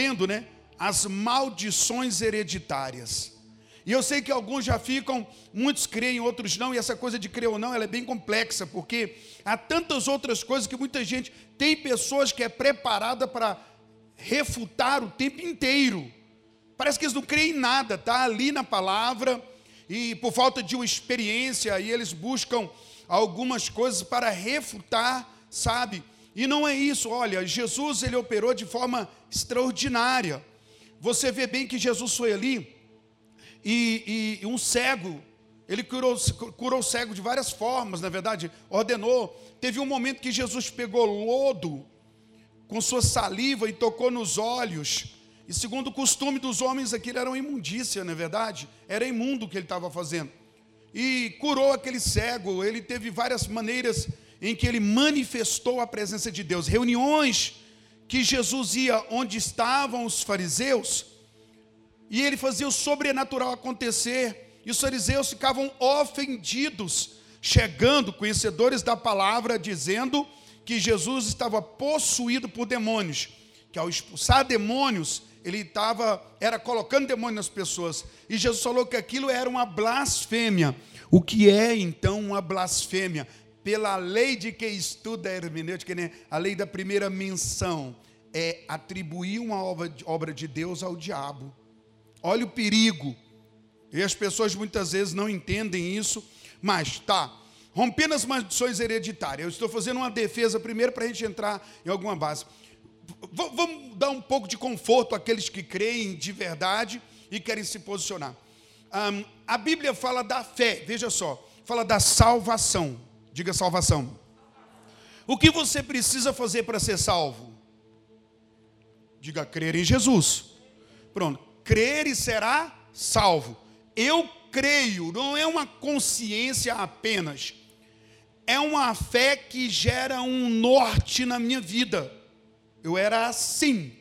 rompendo, né, as maldições hereditárias. E eu sei que alguns já ficam, muitos creem, outros não, e essa coisa de crer ou não, ela é bem complexa, porque há tantas outras coisas que muita gente tem pessoas que é preparada para refutar o tempo inteiro. Parece que eles não creem em nada, tá ali na palavra e por falta de uma experiência, e eles buscam algumas coisas para refutar, sabe? E não é isso, olha, Jesus ele operou de forma extraordinária. Você vê bem que Jesus foi ali e, e um cego, ele curou, curou o cego de várias formas, na verdade, ordenou. Teve um momento que Jesus pegou lodo com sua saliva e tocou nos olhos. E segundo o costume dos homens, aquilo era uma imundícia, não é verdade? Era imundo o que ele estava fazendo. E curou aquele cego, ele teve várias maneiras em que ele manifestou a presença de Deus. Reuniões que Jesus ia onde estavam os fariseus, e ele fazia o sobrenatural acontecer, e os fariseus ficavam ofendidos, chegando, conhecedores da palavra, dizendo que Jesus estava possuído por demônios, que ao expulsar demônios, ele estava, era colocando demônio nas pessoas, e Jesus falou que aquilo era uma blasfêmia. O que é então uma blasfêmia? Pela lei de quem estuda a hermenêutica, né? a lei da primeira menção, é atribuir uma obra de Deus ao diabo. Olha o perigo. E as pessoas muitas vezes não entendem isso, mas tá. Rompendo as maldições hereditárias. Eu estou fazendo uma defesa primeiro para a gente entrar em alguma base. V vamos dar um pouco de conforto àqueles que creem de verdade e querem se posicionar. Um, a Bíblia fala da fé, veja só, fala da salvação. Diga salvação. O que você precisa fazer para ser salvo? Diga crer em Jesus. Pronto crer e será salvo. Eu creio, não é uma consciência apenas, é uma fé que gera um norte na minha vida. Eu era assim,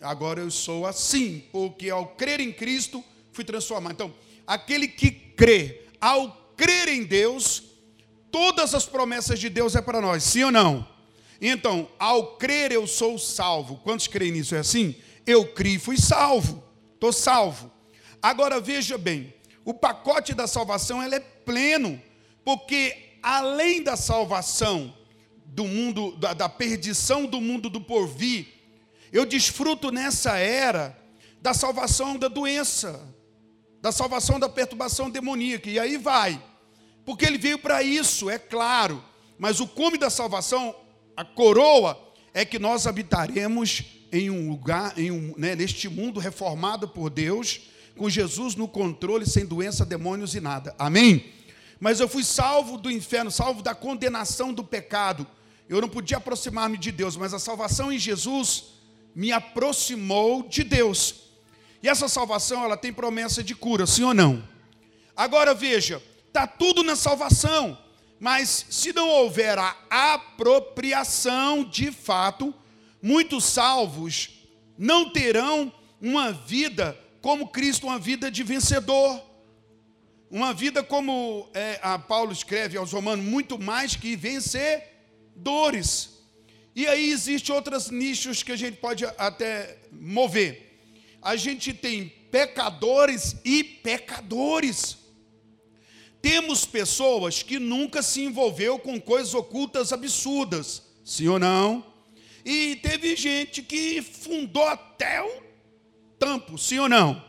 agora eu sou assim, porque ao crer em Cristo fui transformado. Então, aquele que crê, ao crer em Deus, todas as promessas de Deus é para nós, sim ou não? Então, ao crer eu sou salvo. Quantos creem nisso? É assim? Eu criei e fui salvo estou salvo. Agora veja bem, o pacote da salvação ele é pleno, porque além da salvação do mundo, da, da perdição do mundo do porvir, eu desfruto nessa era da salvação da doença, da salvação da perturbação demoníaca, e aí vai, porque ele veio para isso, é claro, mas o cume da salvação, a coroa, é que nós habitaremos em um lugar, em um, né, neste mundo reformado por Deus, com Jesus no controle, sem doença, demônios e nada. Amém? Mas eu fui salvo do inferno, salvo da condenação do pecado. Eu não podia aproximar-me de Deus, mas a salvação em Jesus me aproximou de Deus. E essa salvação, ela tem promessa de cura, sim ou não? Agora veja, está tudo na salvação, mas se não houver a apropriação de fato, muitos salvos não terão uma vida como Cristo, uma vida de vencedor. Uma vida como é, a Paulo escreve aos Romanos, muito mais que vencedores. E aí existem outros nichos que a gente pode até mover. A gente tem pecadores e pecadores. Temos pessoas que nunca se envolveu com coisas ocultas absurdas, sim ou não? E teve gente que fundou até o tampo, sim ou não?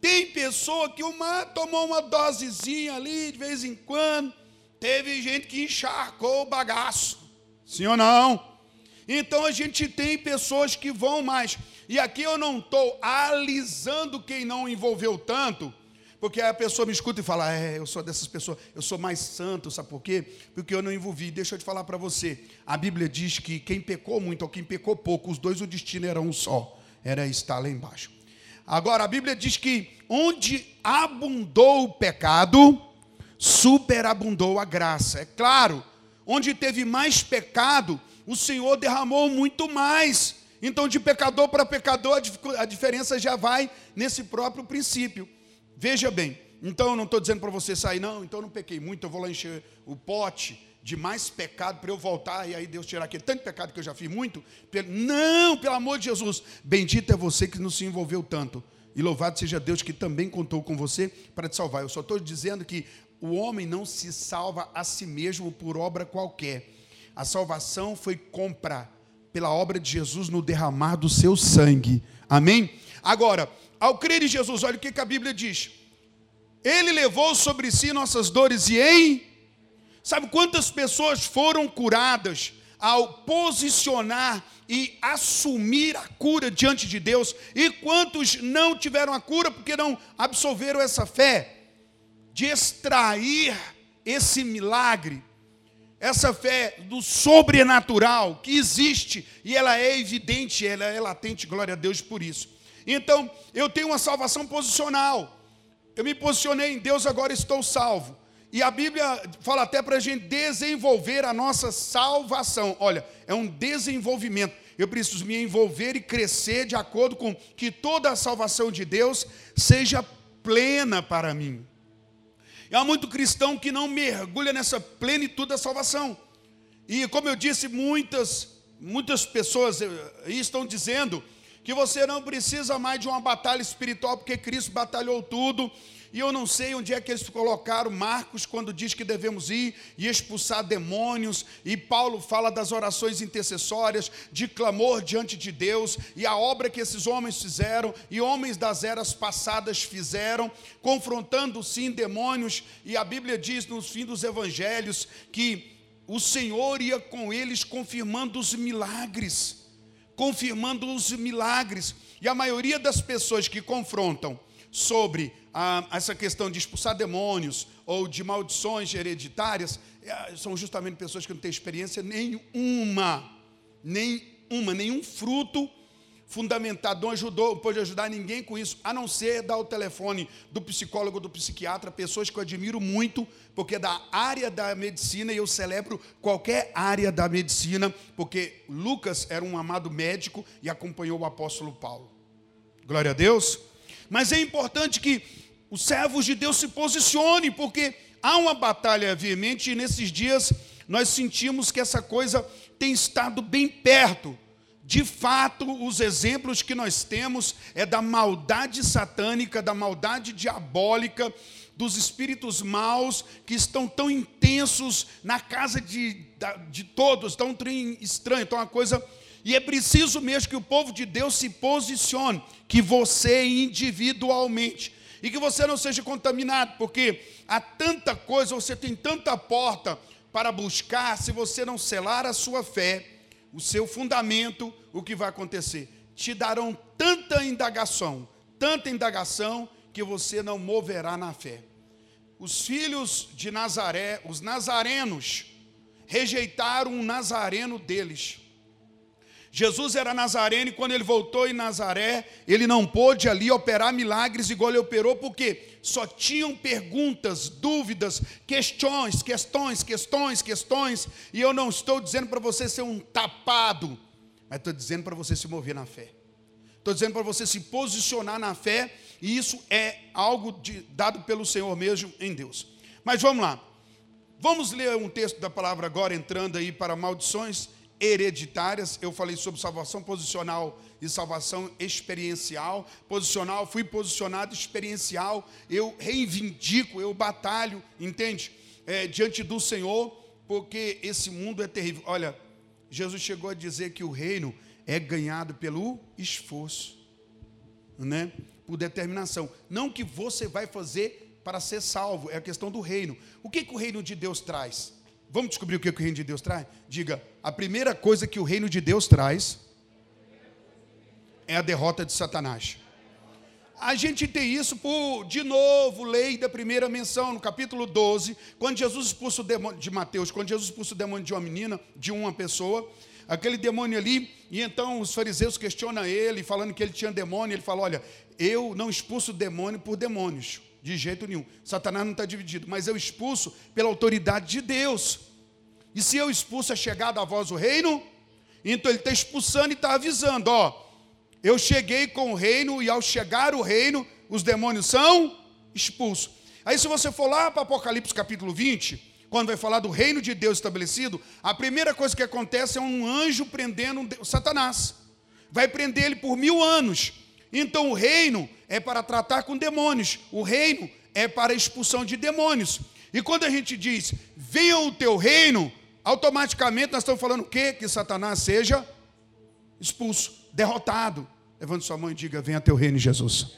Tem pessoa que uma, tomou uma dosezinha ali de vez em quando. Teve gente que encharcou o bagaço, sim ou não? Então a gente tem pessoas que vão mais. E aqui eu não estou alisando quem não envolveu tanto, porque a pessoa me escuta e fala: É, eu sou dessas pessoas, eu sou mais santo, sabe por quê? Porque eu não envolvi. Deixa eu te falar para você: a Bíblia diz que quem pecou muito ou quem pecou pouco, os dois o destino era um só, era estar lá embaixo. Agora, a Bíblia diz que onde abundou o pecado, superabundou a graça. É claro, onde teve mais pecado, o Senhor derramou muito mais. Então, de pecador para pecador, a diferença já vai nesse próprio princípio. Veja bem, então eu não estou dizendo para você sair, não, então eu não pequei muito, eu vou lá encher o pote de mais pecado para eu voltar e aí Deus tirar aquele tanto pecado que eu já fiz muito. Não, pelo amor de Jesus. Bendito é você que não se envolveu tanto. E louvado seja Deus que também contou com você para te salvar. Eu só estou dizendo que o homem não se salva a si mesmo por obra qualquer. A salvação foi compra pela obra de Jesus no derramar do seu sangue. Amém? Agora, ao crer em Jesus, olha o que, que a Bíblia diz. Ele levou sobre si nossas dores e em. Sabe quantas pessoas foram curadas ao posicionar e assumir a cura diante de Deus? E quantos não tiveram a cura porque não absolveram essa fé? de extrair esse milagre, essa fé do sobrenatural que existe e ela é evidente, ela é latente, glória a Deus por isso. Então, eu tenho uma salvação posicional. Eu me posicionei em Deus, agora estou salvo. E a Bíblia fala até para a gente desenvolver a nossa salvação. Olha, é um desenvolvimento. Eu preciso me envolver e crescer de acordo com que toda a salvação de Deus seja plena para mim. E há muito cristão que não mergulha nessa plenitude da salvação. E como eu disse, muitas, muitas pessoas eh, estão dizendo que você não precisa mais de uma batalha espiritual, porque Cristo batalhou tudo, e eu não sei onde é que eles colocaram Marcos quando diz que devemos ir e expulsar demônios, e Paulo fala das orações intercessórias, de clamor diante de Deus, e a obra que esses homens fizeram, e homens das eras passadas fizeram, confrontando sim demônios, e a Bíblia diz no fim dos evangelhos que o Senhor ia com eles confirmando os milagres, confirmando os milagres, e a maioria das pessoas que confrontam sobre ah, essa questão de expulsar demônios ou de maldições hereditárias, eh, são justamente pessoas que não têm experiência nenhuma, nenhuma, nenhum fruto fundamentado, não ajudou, pode ajudar ninguém com isso, a não ser dar o telefone do psicólogo, do psiquiatra, pessoas que eu admiro muito, porque é da área da medicina, e eu celebro qualquer área da medicina, porque Lucas era um amado médico e acompanhou o apóstolo Paulo. Glória a Deus. Mas é importante que os servos de Deus se posicionem, porque há uma batalha veemente e nesses dias nós sentimos que essa coisa tem estado bem perto. De fato, os exemplos que nós temos é da maldade satânica, da maldade diabólica, dos espíritos maus que estão tão intensos na casa de, de todos, tão estranho, tão uma coisa. E é preciso mesmo que o povo de Deus se posicione, que você individualmente e que você não seja contaminado, porque há tanta coisa, você tem tanta porta para buscar, se você não selar a sua fé, o seu fundamento, o que vai acontecer? Te darão tanta indagação, tanta indagação, que você não moverá na fé. Os filhos de Nazaré, os nazarenos, rejeitaram um nazareno deles. Jesus era nazareno e quando ele voltou em Nazaré, ele não pôde ali operar milagres igual ele operou, porque só tinham perguntas, dúvidas, questões, questões, questões, questões, e eu não estou dizendo para você ser um tapado, mas estou dizendo para você se mover na fé. Estou dizendo para você se posicionar na fé, e isso é algo de, dado pelo Senhor mesmo em Deus. Mas vamos lá. Vamos ler um texto da palavra agora, entrando aí para maldições hereditárias. Eu falei sobre salvação posicional e salvação experiencial. Posicional, fui posicionado experiencial. Eu reivindico, eu batalho, entende? É, diante do Senhor, porque esse mundo é terrível. Olha, Jesus chegou a dizer que o reino é ganhado pelo esforço, né? Por determinação. Não que você vai fazer para ser salvo, é a questão do reino. O que, que o reino de Deus traz? Vamos descobrir o que, o reino de Deus traz? Diga, a primeira coisa que o reino de Deus traz é a derrota de Satanás. A gente tem isso por, de novo, lei da primeira menção, no capítulo 12, quando Jesus expulsa o demônio de Mateus, quando Jesus expulsa o demônio de uma menina, de uma pessoa, aquele demônio ali, e então os fariseus questionam ele, falando que ele tinha demônio, ele fala: Olha, eu não expulso demônio por demônios, de jeito nenhum. Satanás não está dividido, mas eu expulso pela autoridade de Deus. E se eu expulso a chegada a voz o reino, então ele está expulsando e está avisando: ó, eu cheguei com o reino, e ao chegar o reino, os demônios são expulsos. Aí, se você for lá para Apocalipse capítulo 20, quando vai falar do reino de Deus estabelecido, a primeira coisa que acontece é um anjo prendendo Satanás. Vai prender ele por mil anos. Então o reino é para tratar com demônios, o reino é para expulsão de demônios. E quando a gente diz, venha o teu reino, automaticamente nós estamos falando o quê? Que Satanás seja expulso, derrotado. Levante sua mão e diga: venha teu reino, Jesus.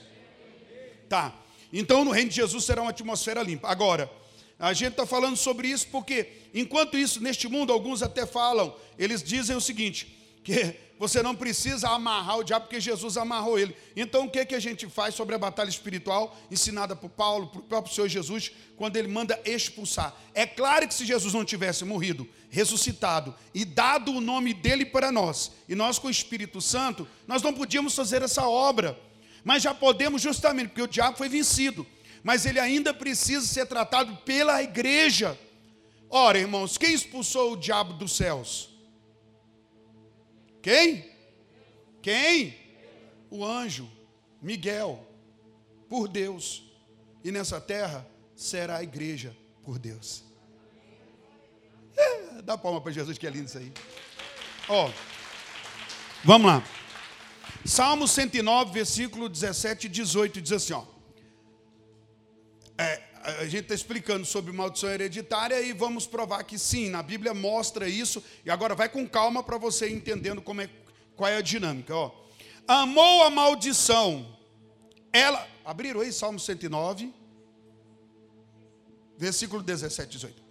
Tá. Então no reino de Jesus será uma atmosfera limpa. Agora, a gente está falando sobre isso porque, enquanto isso, neste mundo, alguns até falam, eles dizem o seguinte: que você não precisa amarrar o diabo, porque Jesus amarrou ele. Então, o que, que a gente faz sobre a batalha espiritual ensinada por Paulo, por próprio Senhor Jesus, quando ele manda expulsar? É claro que se Jesus não tivesse morrido, ressuscitado e dado o nome dele para nós, e nós com o Espírito Santo, nós não podíamos fazer essa obra. Mas já podemos justamente, porque o diabo foi vencido. Mas ele ainda precisa ser tratado pela igreja. Ora, irmãos, quem expulsou o diabo dos céus? Quem? Quem? O anjo, Miguel, por Deus. E nessa terra será a igreja por Deus. É, dá palma para Jesus, que é lindo isso aí. Ó, vamos lá. Salmo 109, versículo 17 e 18 diz assim: ó, é, a gente está explicando sobre maldição hereditária e vamos provar que sim, na Bíblia mostra isso. E agora vai com calma para você entendendo como é, qual é a dinâmica. Ó. Amou a maldição, ela. Abriram aí Salmo 109, versículo 17, 18.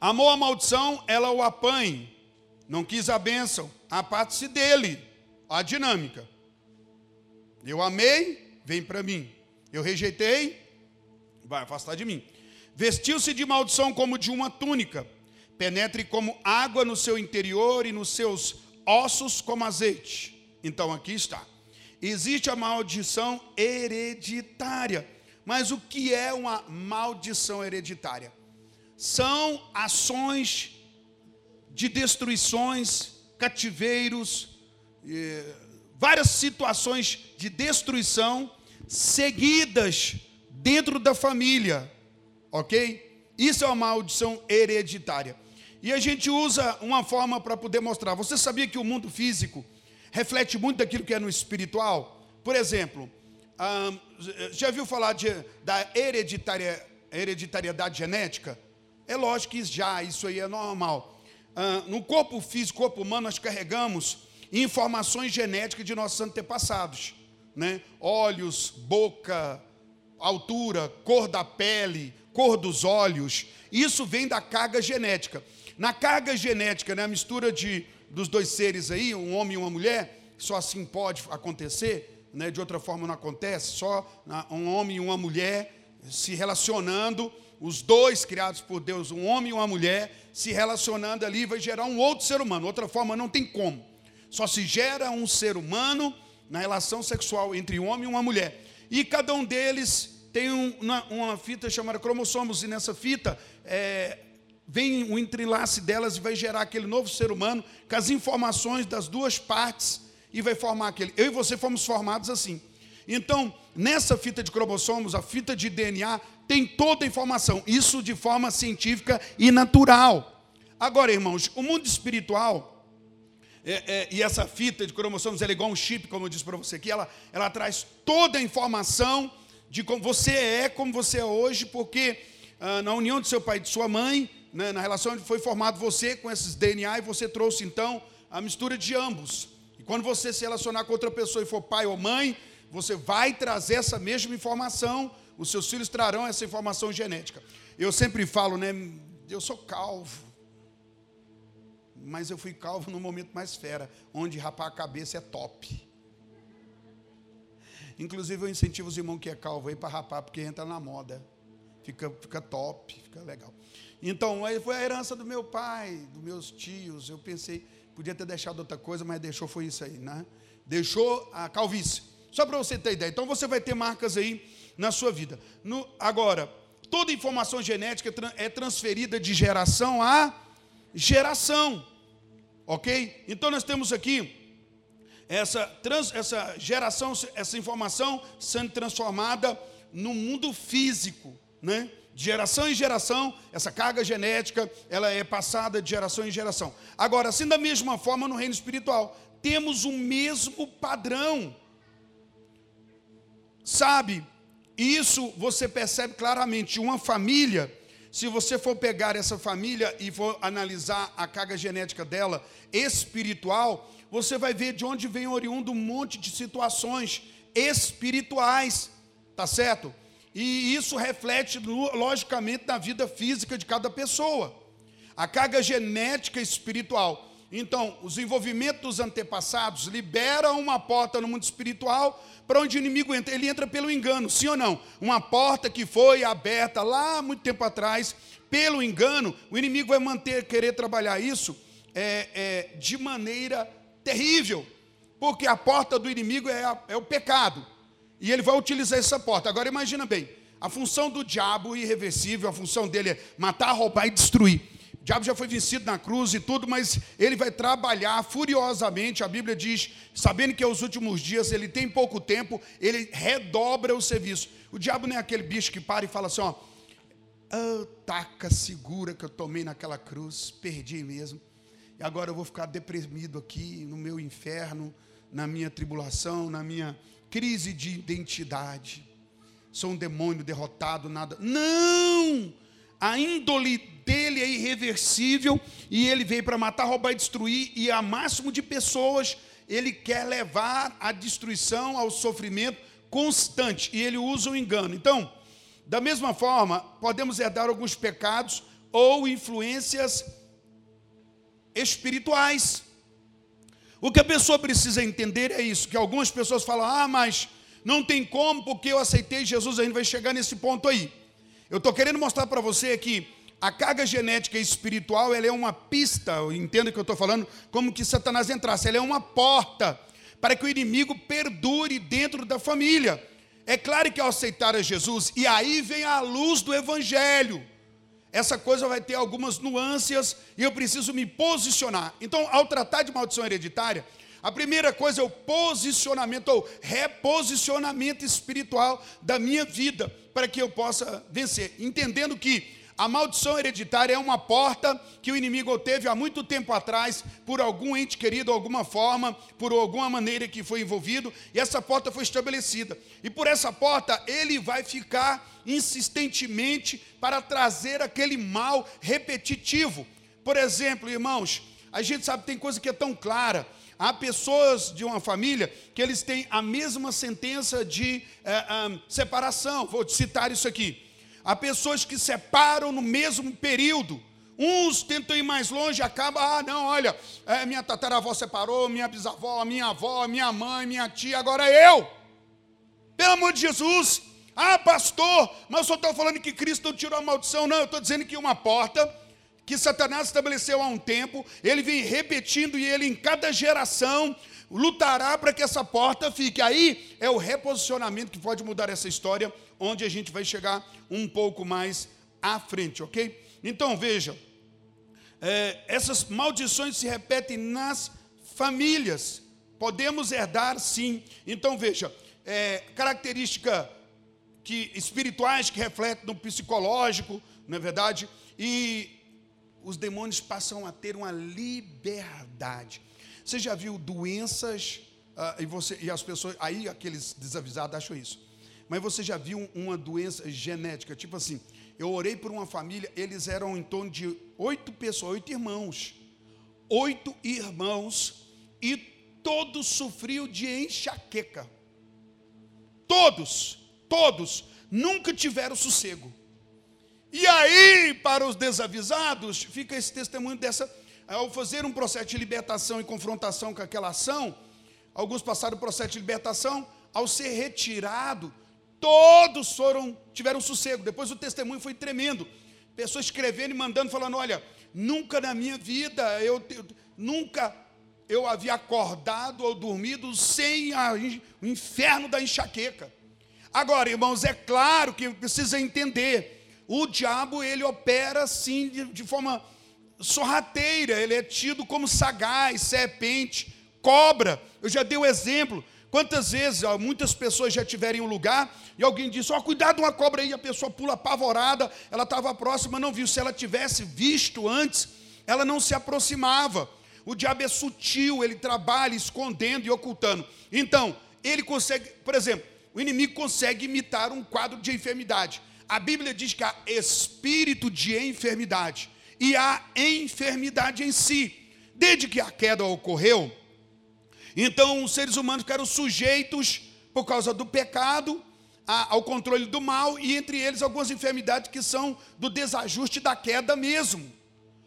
Amou a maldição, ela o apanhe. Não quis a bênção, aparte-se dele. A dinâmica. Eu amei, vem para mim. Eu rejeitei, vai afastar de mim. Vestiu-se de maldição como de uma túnica, penetre como água no seu interior e nos seus ossos como azeite. Então aqui está. Existe a maldição hereditária. Mas o que é uma maldição hereditária? São ações de destruições, cativeiros, várias situações de destruição seguidas dentro da família, ok? Isso é uma maldição hereditária. E a gente usa uma forma para poder mostrar. Você sabia que o mundo físico reflete muito daquilo que é no espiritual? Por exemplo, já viu falar de, da hereditária, hereditariedade genética? É lógico que já, isso aí é normal. no corpo físico, corpo humano, nós carregamos informações genéticas de nossos antepassados, né? Olhos, boca, altura, cor da pele, cor dos olhos. Isso vem da carga genética. Na carga genética, né, a mistura de, dos dois seres aí, um homem e uma mulher, só assim pode acontecer, né, de outra forma não acontece, só um homem e uma mulher se relacionando, os dois criados por Deus, um homem e uma mulher, se relacionando ali, vai gerar um outro ser humano. Outra forma não tem como. Só se gera um ser humano na relação sexual entre um homem e uma mulher. E cada um deles tem uma, uma fita chamada cromossomos, e nessa fita é, vem o um entrelace delas e vai gerar aquele novo ser humano com as informações das duas partes e vai formar aquele. Eu e você fomos formados assim. Então, nessa fita de cromossomos, a fita de DNA, tem toda a informação, isso de forma científica e natural. Agora, irmãos, o mundo espiritual é, é, e essa fita de cromossomos é igual um chip, como eu disse para você aqui, ela, ela traz toda a informação de como você é, como você é hoje, porque ah, na união de seu pai e de sua mãe, né, na relação onde foi formado você com esses DNA, e você trouxe então a mistura de ambos. E quando você se relacionar com outra pessoa e for pai ou mãe, você vai trazer essa mesma informação, os seus filhos trarão essa informação genética. Eu sempre falo, né? Eu sou calvo mas eu fui calvo no momento mais fera, onde rapar a cabeça é top. Inclusive eu incentivo os irmãos que é calvo aí para rapar, porque entra na moda. Fica, fica top, fica legal. Então, aí foi a herança do meu pai, dos meus tios. Eu pensei, podia ter deixado outra coisa, mas deixou foi isso aí, né? Deixou a calvície. Só para você ter ideia. Então você vai ter marcas aí na sua vida. No, agora, toda informação genética é transferida de geração a geração. Ok? Então nós temos aqui essa, trans, essa geração, essa informação sendo transformada no mundo físico, né? De geração em geração, essa carga genética, ela é passada de geração em geração. Agora, assim da mesma forma no reino espiritual, temos o mesmo padrão. Sabe? Isso você percebe claramente. Uma família, se você for pegar essa família e for analisar a carga genética dela espiritual, você vai ver de onde vem oriundo um monte de situações espirituais, tá certo? E isso reflete, logicamente, na vida física de cada pessoa. A carga genética espiritual. Então, os envolvimentos dos antepassados liberam uma porta no mundo espiritual para onde o inimigo entra. Ele entra pelo engano, sim ou não? Uma porta que foi aberta lá muito tempo atrás, pelo engano, o inimigo vai manter, querer trabalhar isso é, é, de maneira terrível, porque a porta do inimigo é, a, é o pecado. E ele vai utilizar essa porta. Agora imagina bem, a função do diabo irreversível, a função dele é matar, roubar e destruir. Diabo já foi vencido na cruz e tudo, mas ele vai trabalhar furiosamente. A Bíblia diz, sabendo que é os últimos dias, ele tem pouco tempo, ele redobra o serviço. O diabo não é aquele bicho que para e fala assim: ó, oh, taca segura que eu tomei naquela cruz, perdi mesmo. E agora eu vou ficar deprimido aqui no meu inferno, na minha tribulação, na minha crise de identidade. Sou um demônio derrotado, nada. Não! A índole dele é irreversível e ele veio para matar, roubar e destruir, e a máximo de pessoas ele quer levar à destruição, ao sofrimento constante, e ele usa o engano. Então, da mesma forma, podemos herdar alguns pecados ou influências espirituais. O que a pessoa precisa entender é isso, que algumas pessoas falam: "Ah, mas não tem como, porque eu aceitei Jesus, a gente vai chegar nesse ponto aí". Eu estou querendo mostrar para você que a carga genética espiritual, ela é uma pista, entenda o que eu estou falando, como que Satanás entrasse, ela é uma porta para que o inimigo perdure dentro da família. É claro que ao aceitar a Jesus, e aí vem a luz do evangelho, essa coisa vai ter algumas nuances e eu preciso me posicionar. Então, ao tratar de maldição hereditária, a primeira coisa é o posicionamento ou reposicionamento espiritual da minha vida para que eu possa vencer, entendendo que a maldição hereditária é uma porta que o inimigo teve há muito tempo atrás, por algum ente querido, alguma forma, por alguma maneira que foi envolvido, e essa porta foi estabelecida. E por essa porta ele vai ficar insistentemente para trazer aquele mal repetitivo. Por exemplo, irmãos, a gente sabe que tem coisa que é tão clara. Há pessoas de uma família que eles têm a mesma sentença de é, separação. Vou citar isso aqui. Há pessoas que separam no mesmo período. Uns tentam ir mais longe, acaba, ah, não, olha, é, minha tataravó separou, minha bisavó, minha avó, minha mãe, minha tia, agora eu. Pelo amor de Jesus. Ah, pastor, mas eu só estou falando que Cristo tirou a maldição. Não, eu estou dizendo que uma porta que Satanás estabeleceu há um tempo, ele vem repetindo e ele em cada geração lutará para que essa porta fique. Aí é o reposicionamento que pode mudar essa história onde a gente vai chegar um pouco mais à frente, ok? Então veja, é, essas maldições se repetem nas famílias. Podemos herdar, sim. Então veja, é, característica que espirituais que refletem no psicológico, não é verdade? E os demônios passam a ter uma liberdade. Você já viu doenças uh, e você e as pessoas aí aqueles desavisados acham isso. Mas você já viu uma doença genética? Tipo assim, eu orei por uma família, eles eram em torno de oito pessoas, oito irmãos. Oito irmãos, e todos sofriam de enxaqueca. Todos, todos, nunca tiveram sossego. E aí, para os desavisados, fica esse testemunho dessa. Ao fazer um processo de libertação e confrontação com aquela ação, alguns passaram o processo de libertação, ao ser retirado, Todos foram, tiveram sossego. Depois o testemunho foi tremendo. Pessoas escrevendo e mandando, falando: olha, nunca na minha vida, eu, eu nunca eu havia acordado ou dormido sem a, o inferno da enxaqueca. Agora, irmãos, é claro que precisa entender: o diabo ele opera assim de, de forma sorrateira, ele é tido como sagaz, serpente, cobra. Eu já dei o exemplo Quantas vezes ó, muitas pessoas já tiverem um lugar e alguém disse: Ó, oh, cuidado uma cobra aí, a pessoa pula apavorada, ela estava próxima, não viu. Se ela tivesse visto antes, ela não se aproximava. O diabo é sutil, ele trabalha escondendo e ocultando. Então, ele consegue, por exemplo, o inimigo consegue imitar um quadro de enfermidade. A Bíblia diz que há espírito de enfermidade e há enfermidade em si. Desde que a queda ocorreu, então os seres humanos ficaram sujeitos, por causa do pecado, ao controle do mal, e entre eles algumas enfermidades que são do desajuste da queda mesmo.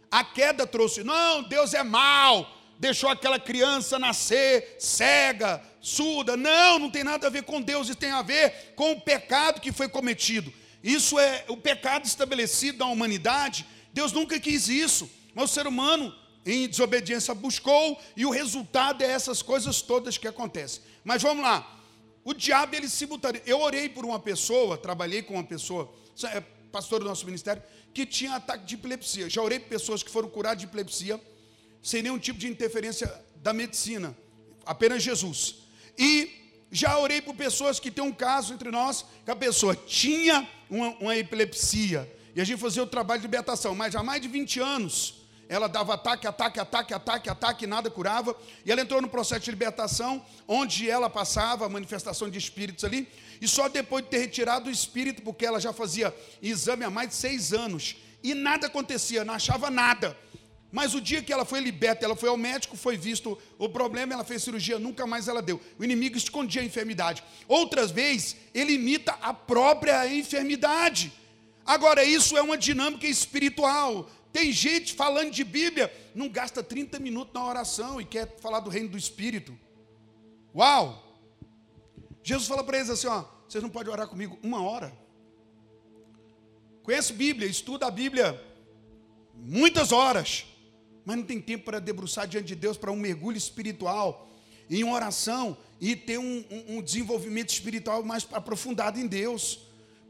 A queda trouxe, não, Deus é mal, deixou aquela criança nascer cega, surda. Não, não tem nada a ver com Deus, isso tem a ver com o pecado que foi cometido. Isso é o pecado estabelecido na humanidade. Deus nunca quis isso, mas o ser humano em desobediência buscou, e o resultado é essas coisas todas que acontecem. Mas vamos lá. O diabo, ele simultaneamente. Eu orei por uma pessoa, trabalhei com uma pessoa, é pastor do nosso ministério, que tinha ataque de epilepsia. Já orei por pessoas que foram curadas de epilepsia, sem nenhum tipo de interferência da medicina, apenas Jesus. E já orei por pessoas que tem um caso entre nós, que a pessoa tinha uma, uma epilepsia, e a gente fazia o trabalho de libertação, mas há mais de 20 anos ela dava ataque, ataque, ataque, ataque, ataque, nada curava. E ela entrou no processo de libertação, onde ela passava a manifestação de espíritos ali. E só depois de ter retirado o espírito, porque ela já fazia exame há mais de seis anos, e nada acontecia, não achava nada. Mas o dia que ela foi liberta, ela foi ao médico, foi visto o problema, ela fez cirurgia, nunca mais ela deu. O inimigo escondia a enfermidade. Outras vezes, ele imita a própria enfermidade. Agora, isso é uma dinâmica espiritual. Tem gente falando de Bíblia, não gasta 30 minutos na oração e quer falar do reino do Espírito. Uau! Jesus fala para eles assim: ó, vocês não podem orar comigo uma hora. Conhece Bíblia, estuda a Bíblia muitas horas, mas não tem tempo para debruçar diante de Deus para um mergulho espiritual, em oração e ter um, um, um desenvolvimento espiritual mais aprofundado em Deus.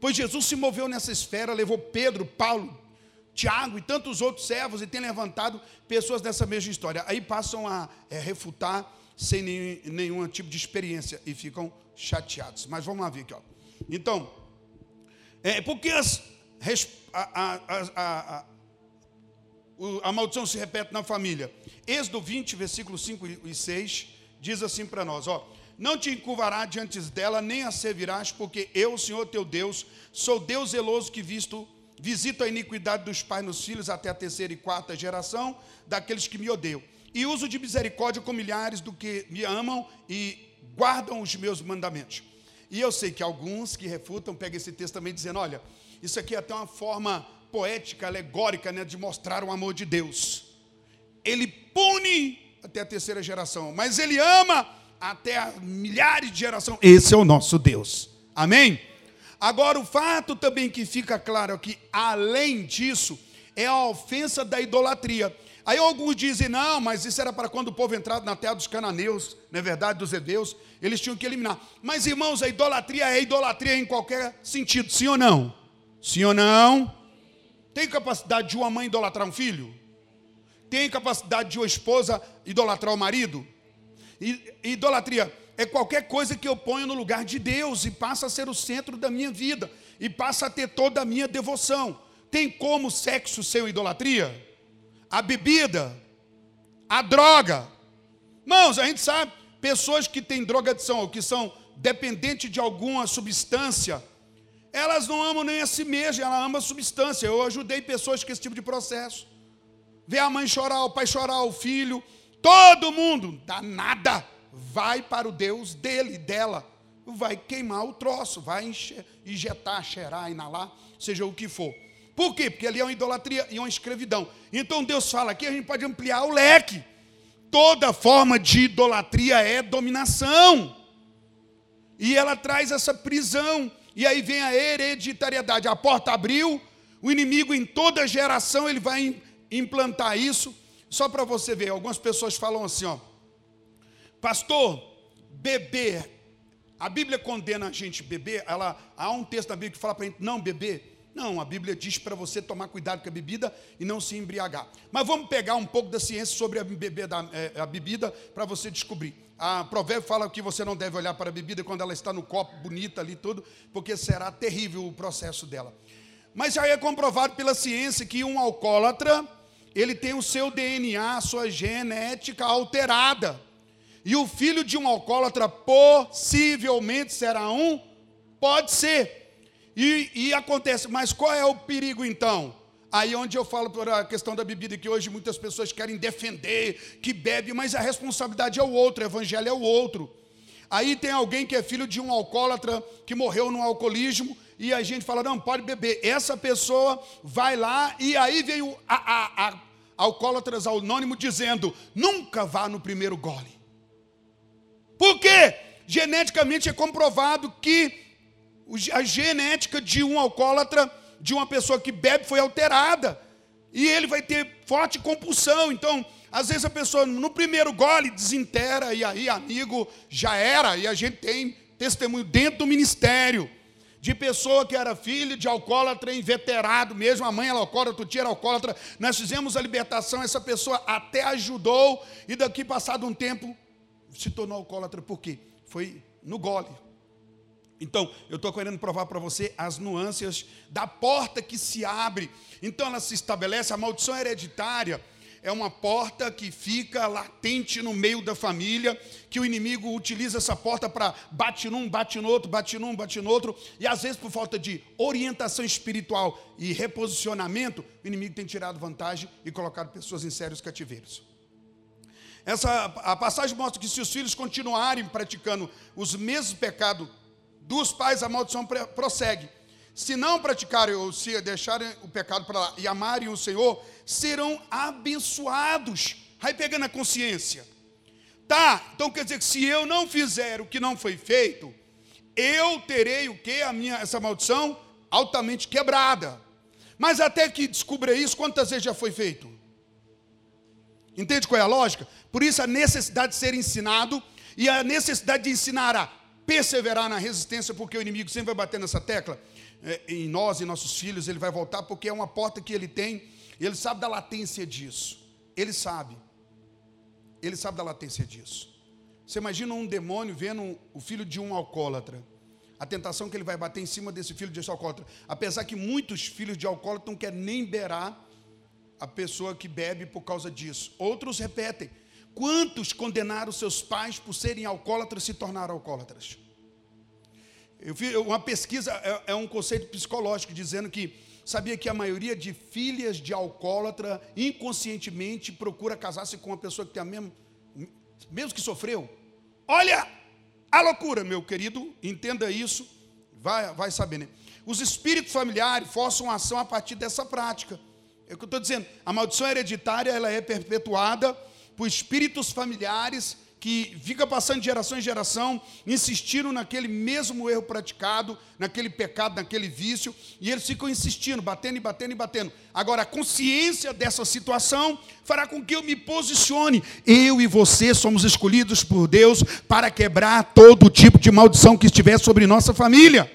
Pois Jesus se moveu nessa esfera, levou Pedro, Paulo, Tiago e tantos outros servos e tem levantado pessoas dessa mesma história. Aí passam a é, refutar sem nenhum, nenhum tipo de experiência e ficam chateados. Mas vamos lá ver aqui. Ó. Então, é, porque as, a, a, a, a, maldição se repete na família? Êxodo 20, versículos 5 e 6, diz assim para nós: ó, Não te encurvará diante dela, nem a servirás, porque eu, Senhor teu Deus, sou Deus zeloso que visto visito a iniquidade dos pais nos filhos até a terceira e quarta geração daqueles que me odeiam. E uso de misericórdia com milhares do que me amam e guardam os meus mandamentos. E eu sei que alguns que refutam pegam esse texto também dizendo: olha, isso aqui é até uma forma poética, alegórica, né, de mostrar o amor de Deus. Ele pune até a terceira geração, mas ele ama até milhares de gerações. Esse é o nosso Deus. Amém? Agora, o fato também que fica claro aqui, além disso, é a ofensa da idolatria. Aí alguns dizem, não, mas isso era para quando o povo entrava na terra dos cananeus, não é verdade, dos hebreus, eles tinham que eliminar. Mas, irmãos, a idolatria é idolatria em qualquer sentido, sim ou não? Sim ou não? Tem capacidade de uma mãe idolatrar um filho? Tem capacidade de uma esposa idolatrar o marido? Idolatria é qualquer coisa que eu ponho no lugar de Deus e passa a ser o centro da minha vida e passa a ter toda a minha devoção. Tem como sexo ser idolatria? A bebida, a droga. Mãos, a gente sabe, pessoas que têm drogadição ou que são dependentes de alguma substância, elas não amam nem a si mesmas, elas amam a substância. Eu ajudei pessoas com esse tipo de processo. Ver a mãe chorar, o pai chorar, o filho, todo mundo, dá nada vai para o Deus dele, dela, vai queimar o troço, vai injetar, cheirar, inalar, seja o que for. Por quê? Porque ali é uma idolatria e uma escravidão. Então Deus fala aqui, a gente pode ampliar o leque. Toda forma de idolatria é dominação. E ela traz essa prisão. E aí vem a hereditariedade. A porta abriu, o inimigo em toda geração ele vai implantar isso. Só para você ver, algumas pessoas falam assim, ó. Pastor, beber. A Bíblia condena a gente beber. Ela, há um texto da Bíblia que fala para a gente não beber. Não, a Bíblia diz para você tomar cuidado com a bebida e não se embriagar. Mas vamos pegar um pouco da ciência sobre a bebida, é, a bebida para você descobrir. A provérbio fala que você não deve olhar para a bebida quando ela está no copo, bonita ali tudo, porque será terrível o processo dela. Mas já é comprovado pela ciência que um alcoólatra, ele tem o seu DNA, a sua genética alterada. E o filho de um alcoólatra possivelmente será um? Pode ser. E, e acontece, mas qual é o perigo então? Aí onde eu falo por a questão da bebida, que hoje muitas pessoas querem defender, que bebe, mas a responsabilidade é o outro, o evangelho é o outro. Aí tem alguém que é filho de um alcoólatra que morreu no alcoolismo, e a gente fala, não, pode beber. Essa pessoa vai lá, e aí vem o a, a, a, alcoólatras anônimo dizendo, nunca vá no primeiro gole. Por quê? Geneticamente é comprovado que a genética de um alcoólatra, de uma pessoa que bebe, foi alterada. E ele vai ter forte compulsão. Então, às vezes a pessoa no primeiro gole desintera, e aí, amigo, já era. E a gente tem testemunho dentro do ministério de pessoa que era filho de alcoólatra inveterado mesmo, a mãe era alcoólatra, o tio era alcoólatra, nós fizemos a libertação, essa pessoa até ajudou, e daqui passado um tempo se tornou alcoólatra, por quê? Foi no gole, então, eu estou querendo provar para você as nuances da porta que se abre. Então, ela se estabelece, a maldição hereditária é uma porta que fica latente no meio da família, que o inimigo utiliza essa porta para bate num, bate no outro, bate num, bate no outro, e às vezes por falta de orientação espiritual e reposicionamento, o inimigo tem tirado vantagem e colocado pessoas em sérios cativeiros. Essa a passagem mostra que se os filhos continuarem praticando os mesmos pecados dos pais a maldição prossegue. Se não praticarem ou se deixarem o pecado para lá e amarem o Senhor, serão abençoados. Aí pegando a consciência. Tá, então quer dizer que se eu não fizer o que não foi feito, eu terei o que? A minha, essa maldição altamente quebrada. Mas até que descubra isso, quantas vezes já foi feito? Entende qual é a lógica? Por isso a necessidade de ser ensinado e a necessidade de ensinar a perseverar na resistência, porque o inimigo sempre vai bater nessa tecla. É, em nós e nossos filhos, ele vai voltar, porque é uma porta que ele tem, ele sabe da latência disso. Ele sabe. Ele sabe da latência disso. Você imagina um demônio vendo o filho de um alcoólatra. A tentação que ele vai bater em cima desse filho de alcoólatra. Apesar que muitos filhos de alcoólatra não querem nem beirar a pessoa que bebe por causa disso. Outros repetem. Quantos condenaram seus pais por serem alcoólatras se tornaram alcoólatras? Eu fiz uma pesquisa, é, é um conceito psicológico, dizendo que sabia que a maioria de filhas de alcoólatra inconscientemente procura casar-se com uma pessoa que tem a mesma, mesmo que sofreu. Olha a loucura, meu querido, entenda isso, vai, vai saber, né? Os espíritos familiares forçam ação a partir dessa prática. É o que eu estou dizendo. A maldição hereditária ela é perpetuada por espíritos familiares que fica passando de geração em geração, insistiram naquele mesmo erro praticado, naquele pecado, naquele vício, e eles ficam insistindo, batendo e batendo e batendo. Agora, a consciência dessa situação fará com que eu me posicione. Eu e você somos escolhidos por Deus para quebrar todo tipo de maldição que estiver sobre nossa família.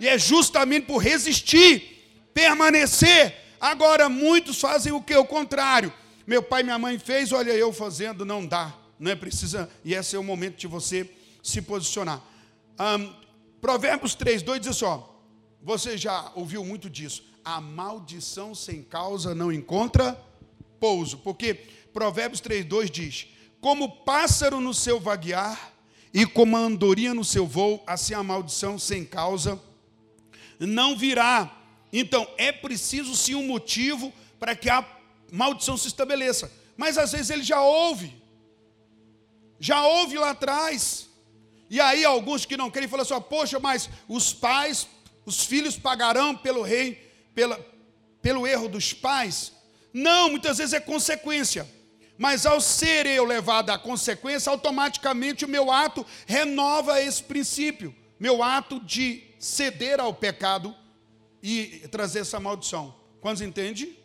E é justamente por resistir, permanecer. Agora, muitos fazem o que? O contrário meu pai e minha mãe fez, olha eu fazendo, não dá. Não é precisa, e esse é o momento de você se posicionar. Um, Provérbios 3, 2 diz assim: ó, você já ouviu muito disso. A maldição sem causa não encontra pouso. Porque Provérbios 3, 2 diz: Como pássaro no seu vaguear e como a andorinha no seu voo, assim a maldição sem causa não virá. Então, é preciso sim um motivo para que a maldição se estabeleça. Mas às vezes ele já ouve. Já ouve lá atrás. E aí alguns que não querem falam assim: poxa, mas os pais, os filhos pagarão pelo rei, pela, pelo erro dos pais. Não, muitas vezes é consequência. Mas ao ser eu levado à consequência, automaticamente o meu ato renova esse princípio. Meu ato de ceder ao pecado e trazer essa maldição. Quantos entendem?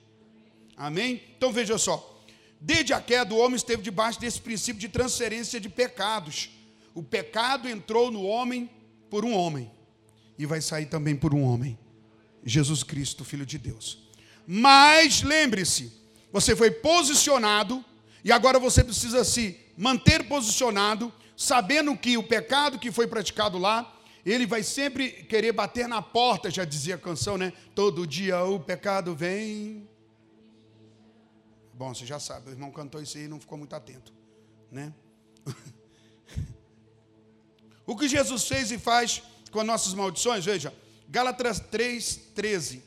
Amém? Então veja só. Desde a queda, o homem esteve debaixo desse princípio de transferência de pecados. O pecado entrou no homem por um homem e vai sair também por um homem. Jesus Cristo, Filho de Deus. Mas lembre-se, você foi posicionado e agora você precisa se manter posicionado, sabendo que o pecado que foi praticado lá, ele vai sempre querer bater na porta, já dizia a canção, né? Todo dia o pecado vem. Bom, você já sabe, o irmão cantou isso aí e não ficou muito atento, né? o que Jesus fez e faz com as nossas maldições, veja, Gálatas 3:13.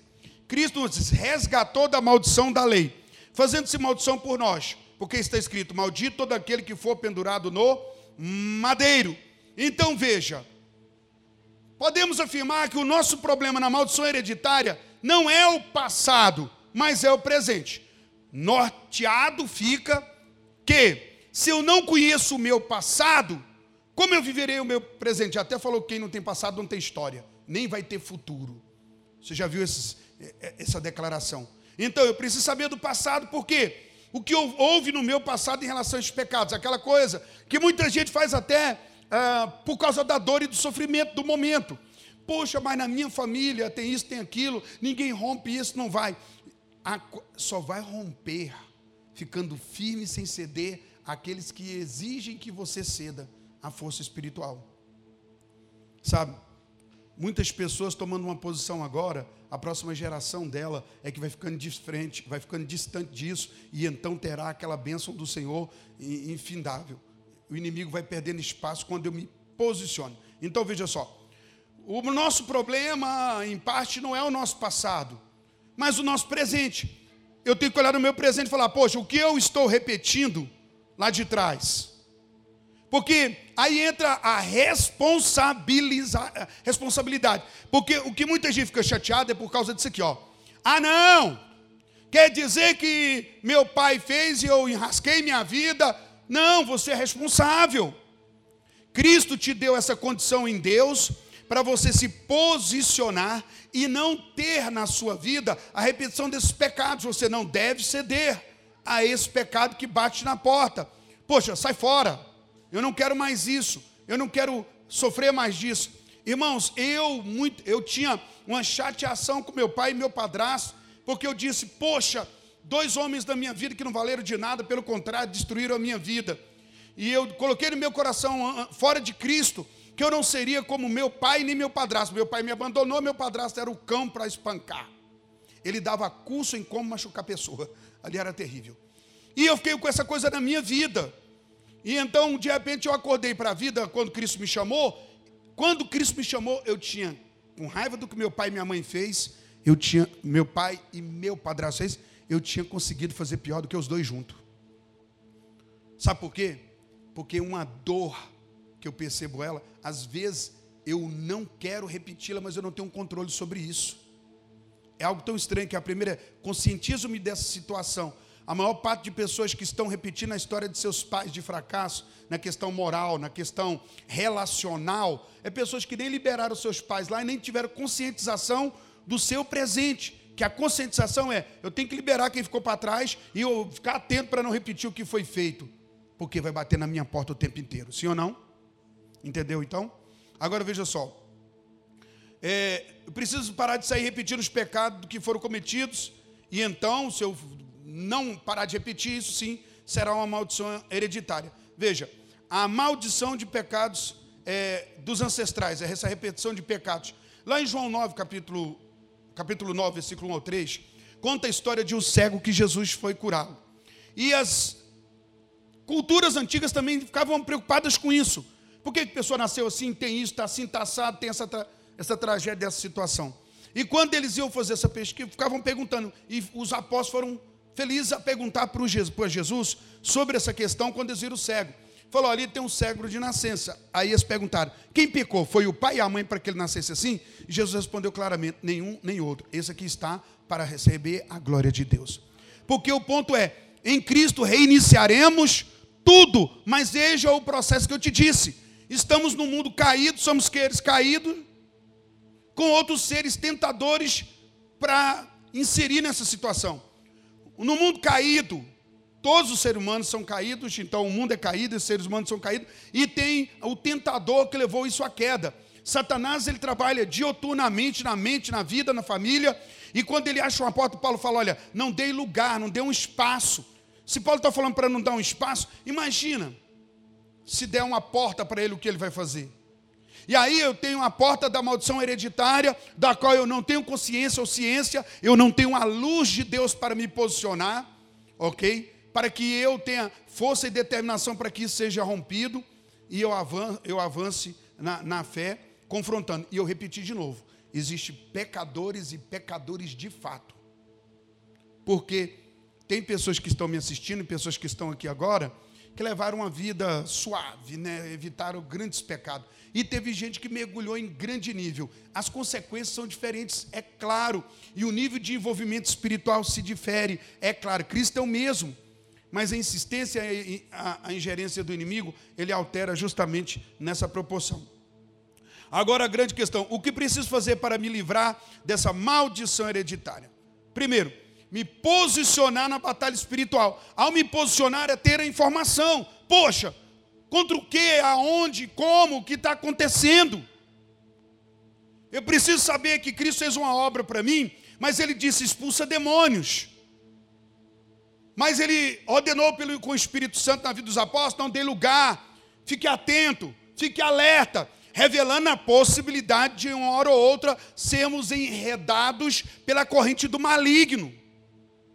Cristo nos resgatou da maldição da lei, fazendo-se maldição por nós, porque está escrito: Maldito todo aquele que for pendurado no madeiro. Então veja, podemos afirmar que o nosso problema na maldição hereditária não é o passado, mas é o presente. Norteado fica que, se eu não conheço o meu passado, como eu viverei o meu presente? Até falou que quem não tem passado não tem história, nem vai ter futuro. Você já viu esses, essa declaração? Então eu preciso saber do passado, por quê? O que houve no meu passado em relação a esses pecados, aquela coisa que muita gente faz até ah, por causa da dor e do sofrimento do momento. Poxa, mas na minha família tem isso, tem aquilo, ninguém rompe isso, não vai. Só vai romper ficando firme sem ceder aqueles que exigem que você ceda à força espiritual. Sabe? Muitas pessoas tomando uma posição agora, a próxima geração dela é que vai ficando de frente, vai ficando distante disso, e então terá aquela bênção do Senhor infindável o inimigo vai perdendo espaço quando eu me posiciono. Então veja só, o nosso problema, em parte, não é o nosso passado, mas o nosso presente. Eu tenho que olhar no meu presente e falar, poxa, o que eu estou repetindo lá de trás? Porque aí entra a responsabilidade. Porque o que muita gente fica chateada é por causa disso aqui, ó. Ah, não! Quer dizer que meu pai fez e eu enrasquei minha vida, não, você é responsável. Cristo te deu essa condição em Deus para você se posicionar e não ter na sua vida a repetição desses pecados. Você não deve ceder a esse pecado que bate na porta. Poxa, sai fora. Eu não quero mais isso. Eu não quero sofrer mais disso. Irmãos, eu muito, eu tinha uma chateação com meu pai e meu padrasto, porque eu disse: "Poxa, dois homens da minha vida que não valeram de nada, pelo contrário, destruíram a minha vida. E eu coloquei no meu coração, fora de Cristo, que eu não seria como meu pai nem meu padrasto. Meu pai me abandonou, meu padrasto era o cão para espancar. Ele dava curso em como machucar a pessoa. Ali era terrível. E eu fiquei com essa coisa na minha vida. E então, de repente, eu acordei para a vida quando Cristo me chamou. Quando Cristo me chamou, eu tinha, com raiva do que meu pai e minha mãe fez, eu tinha, meu pai e meu padrasto fez, eu tinha conseguido fazer pior do que os dois juntos. Sabe por quê? Porque uma dor que eu percebo ela, às vezes eu não quero repeti-la, mas eu não tenho um controle sobre isso. É algo tão estranho que a primeira, conscientizo-me dessa situação. A maior parte de pessoas que estão repetindo a história de seus pais de fracasso, na questão moral, na questão relacional, é pessoas que nem liberaram seus pais lá e nem tiveram conscientização do seu presente que a conscientização é: eu tenho que liberar quem ficou para trás e eu ficar atento para não repetir o que foi feito, porque vai bater na minha porta o tempo inteiro. Sim ou não? Entendeu então? Agora veja só. É, eu preciso parar de sair repetindo os pecados que foram cometidos, e então, se eu não parar de repetir isso, sim, será uma maldição hereditária. Veja, a maldição de pecados é, dos ancestrais, é essa repetição de pecados. Lá em João 9, capítulo capítulo 9, versículo 1 ao 3, conta a história de um cego que Jesus foi curado. E as culturas antigas também ficavam preocupadas com isso. Por que a pessoa nasceu assim, tem isso, está assim, está assado, tem essa, essa tragédia, dessa situação? E quando eles iam fazer essa pesquisa, ficavam perguntando, e os apóstolos foram felizes a perguntar para Jesus sobre essa questão quando eles viram o cego. Falou, ali tem um cego de nascença. Aí eles perguntaram, quem pecou? Foi o pai e a mãe para que ele nascesse assim? E Jesus respondeu claramente, nenhum nem outro. Esse aqui está para receber a glória de Deus. Porque o ponto é, em Cristo reiniciaremos tudo, mas veja o processo que eu te disse. Estamos no mundo caído, somos seres caídos, com outros seres tentadores para inserir nessa situação. No mundo caído, Todos os seres humanos são caídos, então o mundo é caído, os seres humanos são caídos, e tem o tentador que levou isso à queda. Satanás ele trabalha dioturnamente na mente, na vida, na família. E quando ele acha uma porta, Paulo fala: olha, não dê lugar, não dê um espaço. Se Paulo está falando para não dar um espaço, imagina se der uma porta para ele, o que ele vai fazer? E aí eu tenho a porta da maldição hereditária, da qual eu não tenho consciência ou ciência, eu não tenho a luz de Deus para me posicionar, ok? Para que eu tenha força e determinação para que isso seja rompido e eu avance, eu avance na, na fé, confrontando. E eu repeti de novo: existe pecadores e pecadores de fato. Porque tem pessoas que estão me assistindo, pessoas que estão aqui agora, que levaram uma vida suave, né? evitaram grandes pecados. E teve gente que mergulhou em grande nível. As consequências são diferentes, é claro. E o nível de envolvimento espiritual se difere, é claro. Cristo é o mesmo. Mas a insistência a, a ingerência do inimigo, ele altera justamente nessa proporção. Agora a grande questão: o que preciso fazer para me livrar dessa maldição hereditária? Primeiro, me posicionar na batalha espiritual. Ao me posicionar é ter a informação. Poxa, contra o que, aonde, como, o que está acontecendo. Eu preciso saber que Cristo fez uma obra para mim, mas ele disse: expulsa demônios. Mas ele ordenou pelo, com o Espírito Santo na vida dos apóstolos: não dê lugar, fique atento, fique alerta, revelando a possibilidade de uma hora ou outra sermos enredados pela corrente do maligno.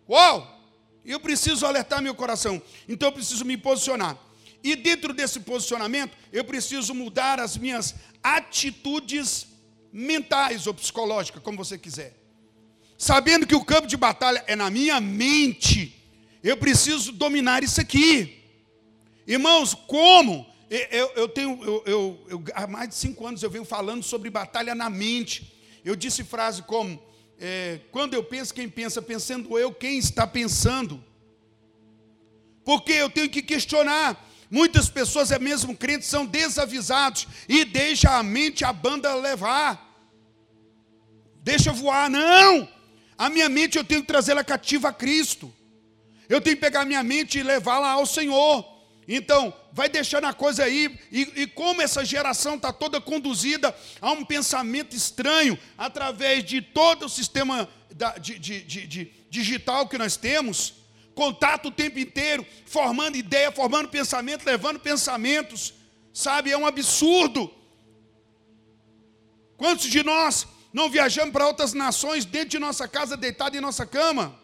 Uau! Eu preciso alertar meu coração, então eu preciso me posicionar. E dentro desse posicionamento, eu preciso mudar as minhas atitudes mentais ou psicológicas, como você quiser. Sabendo que o campo de batalha é na minha mente, eu preciso dominar isso aqui. Irmãos, como? Eu, eu tenho, eu, eu, eu, há mais de cinco anos eu venho falando sobre batalha na mente. Eu disse frase como: é, quando eu penso, quem pensa? Pensando eu, quem está pensando? Porque eu tenho que questionar. Muitas pessoas, é mesmo crentes, são desavisados e deixa a mente, a banda levar. Deixa voar, não. A minha mente eu tenho que trazê-la cativa a Cristo. Eu tenho que pegar a minha mente e levá-la ao Senhor. Então, vai deixando a coisa aí, e, e como essa geração está toda conduzida a um pensamento estranho, através de todo o sistema da, de, de, de, digital que nós temos, contato o tempo inteiro, formando ideia, formando pensamento, levando pensamentos, sabe? É um absurdo. Quantos de nós não viajamos para outras nações dentro de nossa casa, deitado em nossa cama?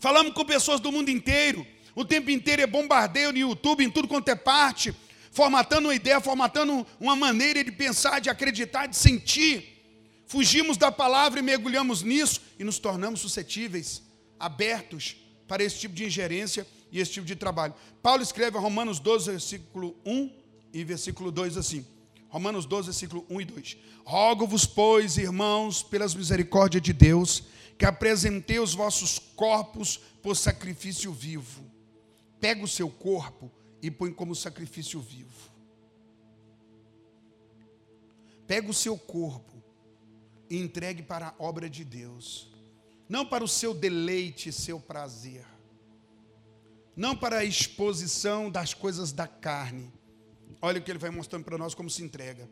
Falamos com pessoas do mundo inteiro, o tempo inteiro é bombardeio no YouTube, em tudo quanto é parte, formatando uma ideia, formatando uma maneira de pensar, de acreditar, de sentir. Fugimos da palavra e mergulhamos nisso e nos tornamos suscetíveis, abertos para esse tipo de ingerência e esse tipo de trabalho. Paulo escreve a Romanos 12, versículo 1 e versículo 2 assim. Romanos 12, versículo 1 e 2. Rogo-vos, pois, irmãos, pelas misericórdias de Deus, que apresentei os vossos corpos por sacrifício vivo. Pega o seu corpo e põe como sacrifício vivo. Pega o seu corpo e entregue para a obra de Deus não para o seu deleite, seu prazer, não para a exposição das coisas da carne. Olha o que ele vai mostrando para nós como se entrega.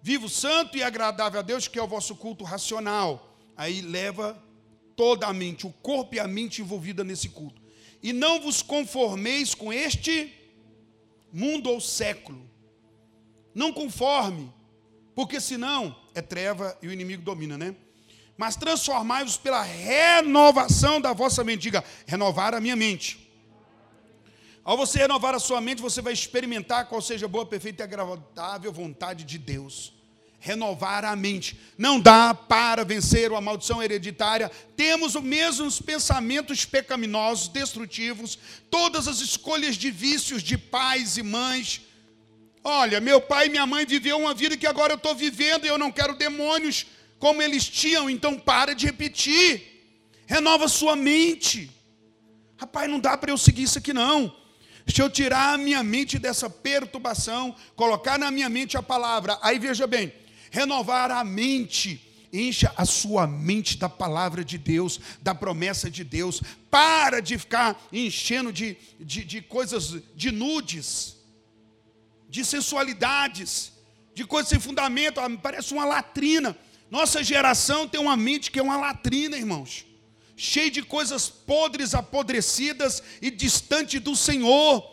Vivo santo e agradável a Deus, que é o vosso culto racional. Aí leva toda a mente, o corpo e a mente envolvida nesse culto. E não vos conformeis com este mundo ou século. Não conforme, porque senão é treva e o inimigo domina, né? mas transformai-vos pela renovação da vossa mente. Diga, renovar a minha mente. Ao você renovar a sua mente, você vai experimentar qual seja a boa, perfeita e agradável vontade de Deus. Renovar a mente. Não dá para vencer a maldição hereditária. Temos os mesmos pensamentos pecaminosos, destrutivos, todas as escolhas de vícios de pais e mães. Olha, meu pai e minha mãe viveu uma vida que agora eu estou vivendo e eu não quero demônios como eles tinham, então para de repetir. Renova sua mente. Rapaz, não dá para eu seguir isso aqui não. Deixa eu tirar a minha mente dessa perturbação, colocar na minha mente a palavra. Aí veja bem, renovar a mente. Encha a sua mente da palavra de Deus, da promessa de Deus. Para de ficar enchendo de, de, de coisas, de nudes, de sensualidades de coisas sem fundamento, ah, parece uma latrina. Nossa geração tem uma mente que é uma latrina, irmãos, cheia de coisas podres, apodrecidas e distante do Senhor.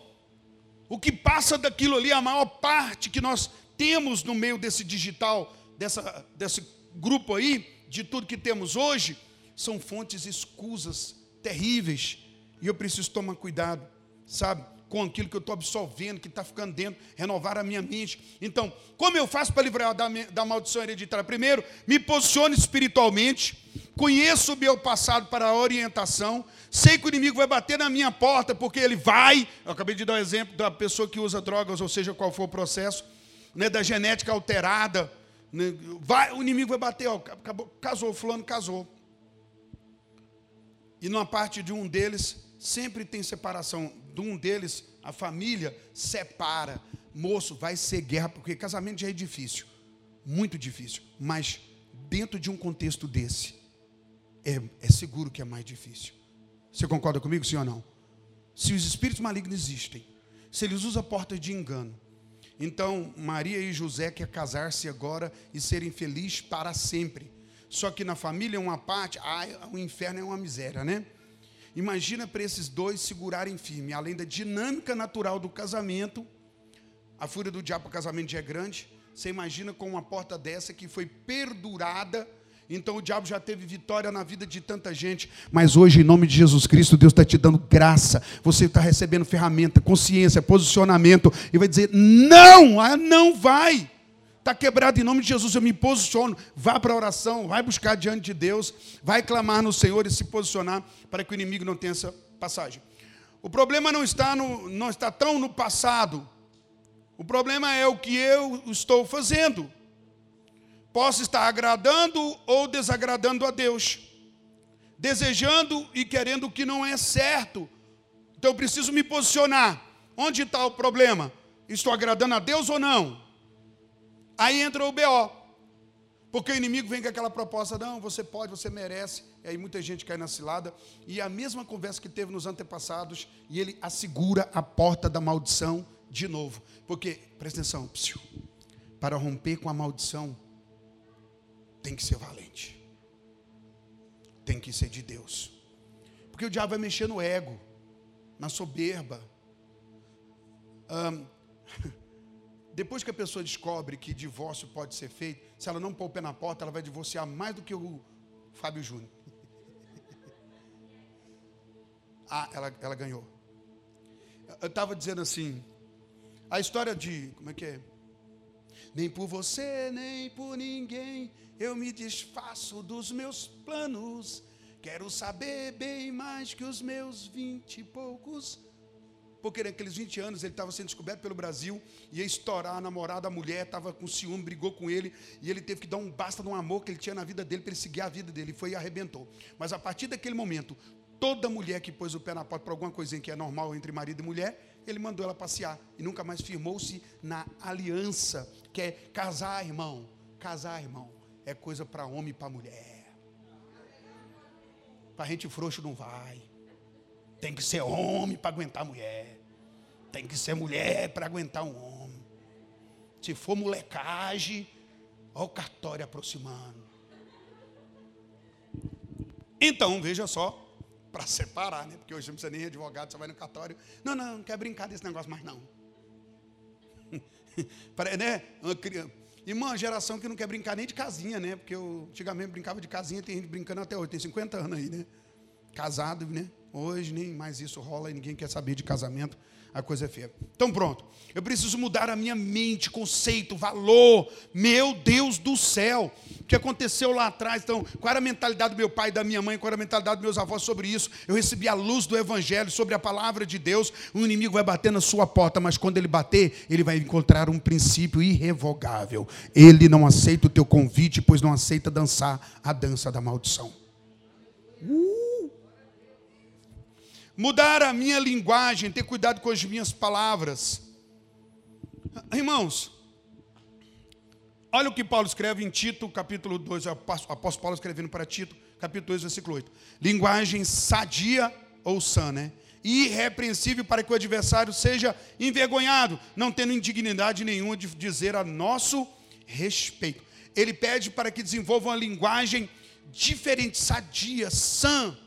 O que passa daquilo ali, a maior parte que nós temos no meio desse digital, dessa, desse grupo aí, de tudo que temos hoje, são fontes escusas, terríveis. E eu preciso tomar cuidado, sabe? Com aquilo que eu estou absorvendo, que está ficando dentro, renovar a minha mente. Então, como eu faço para livrar da, da maldição hereditária? Primeiro, me posicione espiritualmente, conheço o meu passado para a orientação, sei que o inimigo vai bater na minha porta, porque ele vai. Eu acabei de dar o um exemplo da pessoa que usa drogas, ou seja, qual for o processo, né, da genética alterada. Né, vai, o inimigo vai bater, ó, acabou, casou, fulano casou. E numa parte de um deles, sempre tem separação. De um deles, a família separa. Moço, vai ser guerra, porque casamento já é difícil. Muito difícil. Mas dentro de um contexto desse, é, é seguro que é mais difícil. Você concorda comigo, sim ou não? Se os espíritos malignos existem, se eles usam portas de engano, então Maria e José quer casar-se agora e serem felizes para sempre. Só que na família, uma parte, ah, o inferno é uma miséria, né? Imagina para esses dois segurarem firme, além da dinâmica natural do casamento, a fúria do diabo para casamento já é grande. Você imagina com uma porta dessa que foi perdurada. Então o diabo já teve vitória na vida de tanta gente. Mas hoje, em nome de Jesus Cristo, Deus está te dando graça. Você está recebendo ferramenta, consciência, posicionamento. E vai dizer: não, ah, não vai. Está quebrado em nome de Jesus, eu me posiciono. Vá para a oração, vai buscar diante de Deus, vai clamar no Senhor e se posicionar para que o inimigo não tenha essa passagem. O problema não está, no, não está tão no passado. O problema é o que eu estou fazendo. Posso estar agradando ou desagradando a Deus, desejando e querendo o que não é certo. Então eu preciso me posicionar. Onde está o problema? Estou agradando a Deus ou não? Aí entra o BO. Porque o inimigo vem com aquela proposta, não, você pode, você merece. E aí muita gente cai na cilada. E a mesma conversa que teve nos antepassados, e ele assegura a porta da maldição de novo. Porque, presta atenção, para romper com a maldição, tem que ser valente. Tem que ser de Deus. Porque o diabo vai mexer no ego, na soberba. Depois que a pessoa descobre que divórcio pode ser feito, se ela não pôr o pé na porta, ela vai divorciar mais do que o Fábio Júnior. ah, ela, ela ganhou. Eu estava dizendo assim, a história de, como é que é? Nem por você, nem por ninguém, eu me desfaço dos meus planos. Quero saber bem mais que os meus vinte e poucos porque naqueles 20 anos ele estava sendo descoberto pelo Brasil, ia estourar a namorada, a mulher estava com ciúme, brigou com ele, e ele teve que dar um basta no amor que ele tinha na vida dele para ele seguir a vida dele, foi e arrebentou. Mas a partir daquele momento, toda mulher que pôs o pé na porta para alguma coisinha que é normal entre marido e mulher, ele mandou ela passear, e nunca mais firmou-se na aliança, que é casar, irmão, casar, irmão, é coisa para homem e para mulher. Para gente frouxo não vai. Tem que ser homem para aguentar mulher. Tem que ser mulher para aguentar um homem. Se for molecagem, olha o cartório aproximando. Então, veja só, para separar, né? Porque hoje não precisa nem advogado, você vai no cartório. Não, não, não quer brincar desse negócio mais não. para, né? Irmã, geração que não quer brincar nem de casinha, né? Porque eu antigamente brincava de casinha, tem gente brincando até hoje, tem 50 anos aí, né? Casado, né? Hoje nem mais isso rola e ninguém quer saber de casamento, a coisa é feia. Então pronto, eu preciso mudar a minha mente, conceito, valor. Meu Deus do céu, o que aconteceu lá atrás? Então, qual era a mentalidade do meu pai da minha mãe? Qual era a mentalidade dos meus avós sobre isso? Eu recebi a luz do Evangelho sobre a palavra de Deus. O inimigo vai bater na sua porta, mas quando ele bater, ele vai encontrar um princípio irrevogável. Ele não aceita o teu convite, pois não aceita dançar a dança da maldição. Uh! Mudar a minha linguagem, ter cuidado com as minhas palavras. Irmãos, olha o que Paulo escreve em Tito, capítulo 2, o apóstolo Paulo escrevendo para Tito, capítulo 2, versículo 8. Linguagem sadia ou sã, né? irrepreensível para que o adversário seja envergonhado, não tendo indignidade nenhuma de dizer a nosso respeito. Ele pede para que desenvolva uma linguagem diferente, sadia, sã.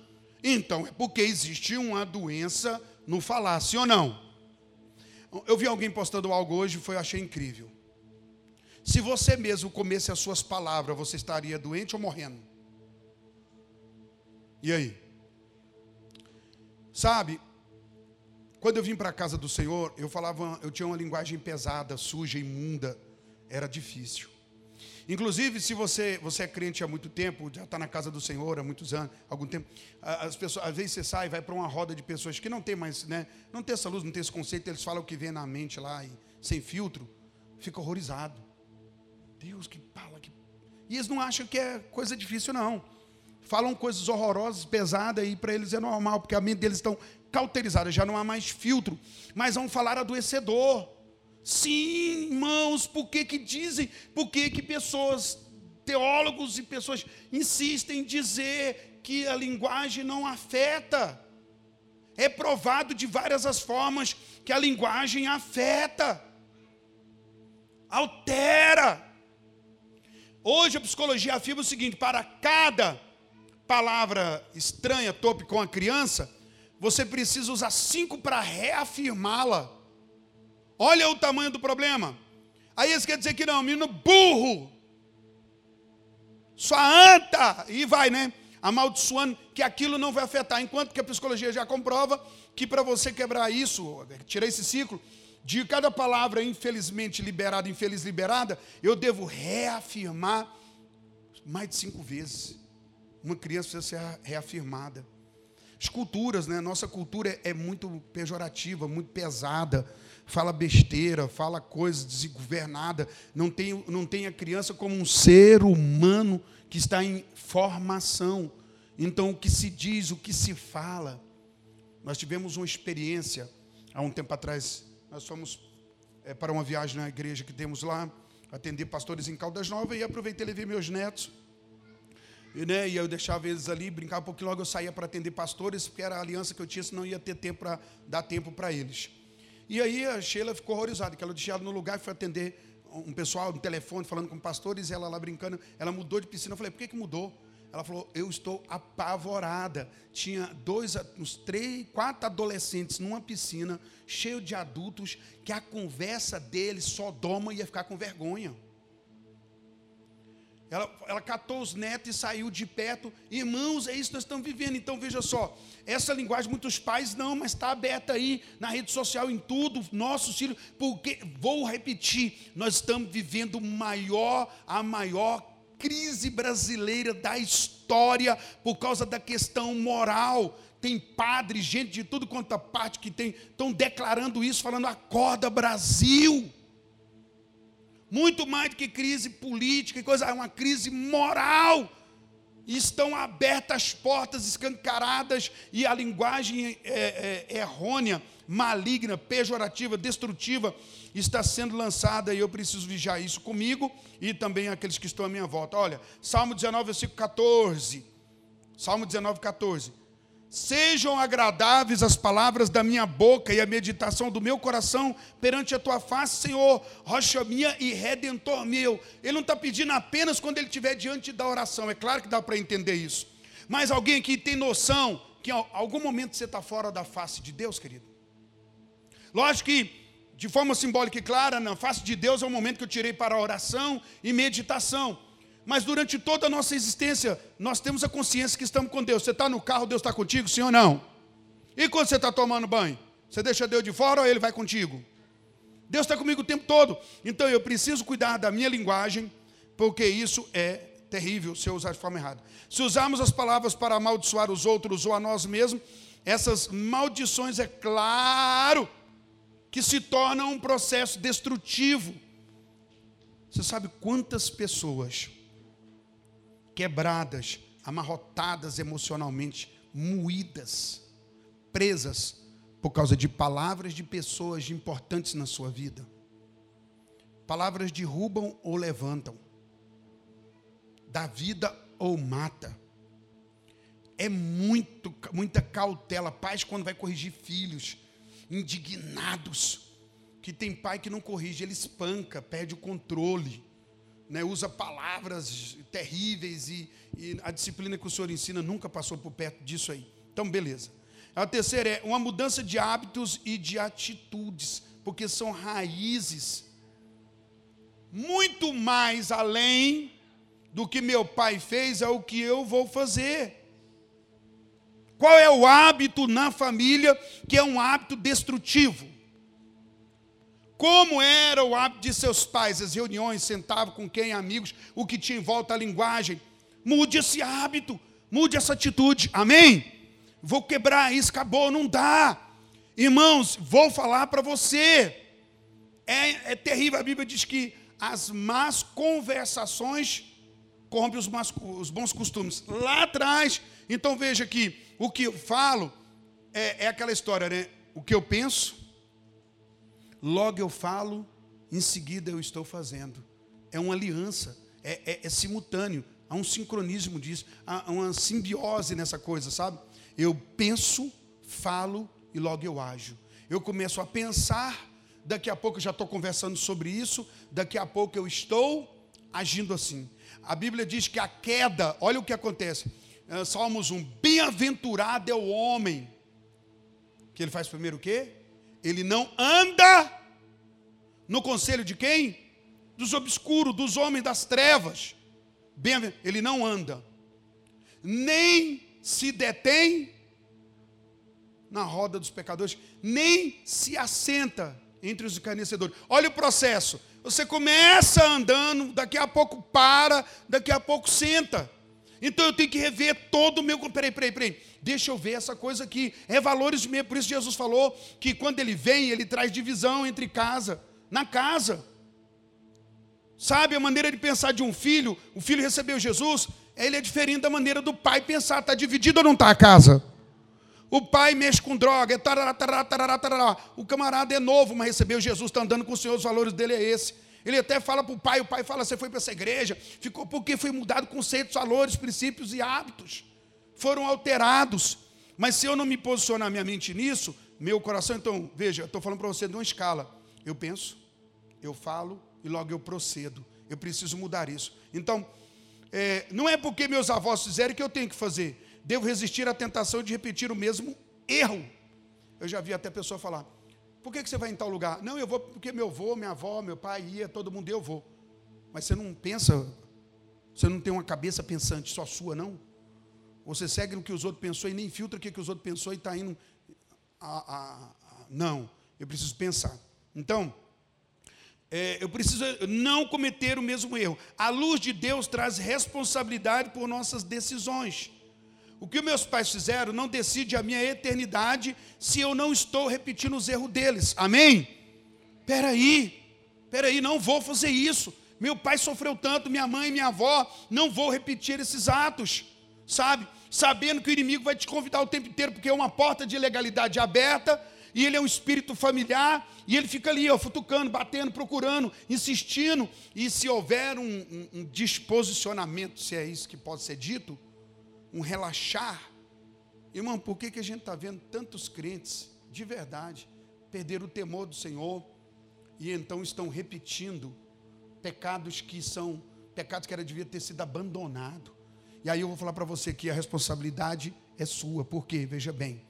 Então, é porque existe uma doença no falar, sim ou não? Eu vi alguém postando algo hoje, foi achei incrível. Se você mesmo comesse as suas palavras, você estaria doente ou morrendo? E aí? Sabe, quando eu vim para a casa do Senhor, eu falava, eu tinha uma linguagem pesada, suja, imunda, era difícil. Inclusive, se você, você é crente há muito tempo, já está na casa do Senhor há muitos anos, algum tempo, as pessoas, às vezes você sai, vai para uma roda de pessoas que não tem mais, né, não tem essa luz, não tem esse conceito, eles falam o que vem na mente lá, e, sem filtro, fica horrorizado. Deus, que fala que. E eles não acham que é coisa difícil, não. Falam coisas horrorosas, pesadas, e para eles é normal, porque a mente deles estão cauterizada, já não há mais filtro. Mas vão falar adoecedor. Sim, irmãos, por que, que dizem? Por que, que pessoas, teólogos e pessoas insistem em dizer que a linguagem não afeta? É provado de várias as formas que a linguagem afeta, altera. Hoje a psicologia afirma o seguinte: para cada palavra estranha, tope com a criança, você precisa usar cinco para reafirmá-la. Olha o tamanho do problema. Aí isso quer dizer que não, menino burro. Só anta. E vai, né? Amaldiçoando que aquilo não vai afetar. Enquanto que a psicologia já comprova que para você quebrar isso, tirar esse ciclo, de cada palavra infelizmente liberada, infeliz liberada, eu devo reafirmar mais de cinco vezes. Uma criança precisa ser reafirmada. As culturas, né? Nossa cultura é muito pejorativa, muito pesada fala besteira, fala coisa desgovernada, não tem, não tem a criança como um ser humano que está em formação. Então, o que se diz, o que se fala. Nós tivemos uma experiência, há um tempo atrás, nós fomos é, para uma viagem na igreja que temos lá, atender pastores em Caldas Novas, e aproveitei e levei meus netos. E, né, e eu deixava eles ali, brincava pouquinho, logo eu saía para atender pastores, porque era a aliança que eu tinha, senão ia ter tempo para dar tempo para eles. E aí a Sheila ficou horrorizada, que ela deixou ela no lugar e foi atender um pessoal no telefone, falando com pastores, ela lá brincando, ela mudou de piscina. Eu falei, por que, que mudou? Ela falou, eu estou apavorada. Tinha dois, uns três, quatro adolescentes numa piscina, cheio de adultos, que a conversa deles, Sodoma, ia ficar com vergonha. Ela, ela catou os netos e saiu de perto. Irmãos, é isso que nós estamos vivendo. Então veja só, essa linguagem, muitos pais não, mas está aberta aí na rede social, em tudo, nossos filhos, porque, vou repetir, nós estamos vivendo maior, a maior crise brasileira da história por causa da questão moral. Tem padres, gente de tudo quanto a parte que tem, estão declarando isso, falando: acorda Brasil muito mais do que crise política e coisa, é uma crise moral. Estão abertas as portas escancaradas e a linguagem é, é, errônea, maligna, pejorativa, destrutiva está sendo lançada e eu preciso vigiar isso comigo e também aqueles que estão à minha volta. Olha, Salmo 19, versículo 14. Salmo 19, 14. Sejam agradáveis as palavras da minha boca e a meditação do meu coração perante a tua face, Senhor, rocha minha e redentor meu. Ele não está pedindo apenas quando ele estiver diante da oração, é claro que dá para entender isso. Mas alguém que tem noção que em algum momento você está fora da face de Deus, querido? Lógico que, de forma simbólica e clara, na face de Deus é o momento que eu tirei para oração e meditação. Mas durante toda a nossa existência, nós temos a consciência que estamos com Deus. Você está no carro, Deus está contigo, sim ou não? E quando você está tomando banho? Você deixa Deus de fora ou Ele vai contigo? Deus está comigo o tempo todo. Então eu preciso cuidar da minha linguagem, porque isso é terrível se eu usar de forma errada. Se usarmos as palavras para amaldiçoar os outros ou a nós mesmos, essas maldições, é claro, que se tornam um processo destrutivo. Você sabe quantas pessoas quebradas, amarrotadas emocionalmente, moídas, presas por causa de palavras de pessoas importantes na sua vida. Palavras derrubam ou levantam, dá vida ou mata. é muito, muita cautela. Pais, quando vai corrigir filhos, indignados, que tem pai que não corrige, ele espanca, perde o controle, né? usa palavras terríveis e, e a disciplina que o senhor ensina nunca passou por perto disso aí. Então, beleza. A terceira é uma mudança de hábitos e de atitudes, porque são raízes muito mais além do que meu pai fez, é o que eu vou fazer. Qual é o hábito na família que é um hábito destrutivo? Como era o hábito de seus pais, as reuniões, sentavam com quem, amigos, o que tinha em volta a linguagem. Mude esse hábito, mude essa atitude, amém? Vou quebrar isso, acabou, não dá. Irmãos, vou falar para você. É, é, terrível, a Bíblia diz que as más conversações corrompem os, os bons costumes. Lá atrás, então veja que o que eu falo é, é aquela história, né? O que eu penso, logo eu falo, em seguida eu estou fazendo. É uma aliança, é, é, é simultâneo, há um sincronismo disso, há uma simbiose nessa coisa, sabe? Eu penso, falo e logo eu ajo. Eu começo a pensar, daqui a pouco eu já estou conversando sobre isso, daqui a pouco eu estou agindo assim. A Bíblia diz que a queda, olha o que acontece. Ah, Salmos 1, bem-aventurado é o homem. Que ele faz primeiro o quê? Ele não anda no conselho de quem? Dos obscuros, dos homens das trevas. Bem, ele não anda. Nem se detém na roda dos pecadores, nem se assenta entre os encarnecedores. Olha o processo. Você começa andando, daqui a pouco para, daqui a pouco senta. Então eu tenho que rever todo o meu. Peraí, peraí, peraí. Deixa eu ver essa coisa aqui. É valores mesmo. Por isso Jesus falou que quando ele vem, ele traz divisão entre casa, na casa. Sabe a maneira de pensar de um filho? O filho recebeu Jesus, ele é diferente da maneira do pai pensar. Está dividido ou não está a casa? O pai mexe com droga, é tarará, tarará, tarará, tarará. o camarada é novo, mas recebeu Jesus, está andando com o Senhor, os valores dele é esse. Ele até fala para o pai, o pai fala, você foi para essa igreja, ficou porque foi mudado conceitos, valores, princípios e hábitos. Foram alterados. Mas se eu não me posicionar minha mente nisso, meu coração, então, veja, estou falando para você de uma escala. Eu penso, eu falo e logo eu procedo. Eu preciso mudar isso. Então, é, não é porque meus avós fizeram que eu tenho que fazer. Devo resistir à tentação de repetir o mesmo erro. Eu já vi até pessoa falar: por que, que você vai em tal lugar? Não, eu vou porque meu avô, minha avó, meu pai ia, todo mundo eu vou. Mas você não pensa, você não tem uma cabeça pensante só sua, não? Você segue no que os outros pensou e nem filtra o que, que os outros pensou e está indo. A, a, a, não, eu preciso pensar. Então, é, eu preciso não cometer o mesmo erro. A luz de Deus traz responsabilidade por nossas decisões. O que meus pais fizeram não decide a minha eternidade se eu não estou repetindo os erros deles. Amém? Peraí, peraí, não vou fazer isso. Meu pai sofreu tanto, minha mãe, minha avó, não vou repetir esses atos, sabe? Sabendo que o inimigo vai te convidar o tempo inteiro, porque é uma porta de ilegalidade aberta, e ele é um espírito familiar, e ele fica ali, ó, futucando, batendo, procurando, insistindo, e se houver um, um, um disposicionamento, se é isso que pode ser dito, um relaxar. Irmão, por que, que a gente está vendo tantos crentes, de verdade, perder o temor do Senhor e então estão repetindo pecados que são pecados que era devia ter sido abandonado. E aí eu vou falar para você que a responsabilidade é sua, porque veja bem,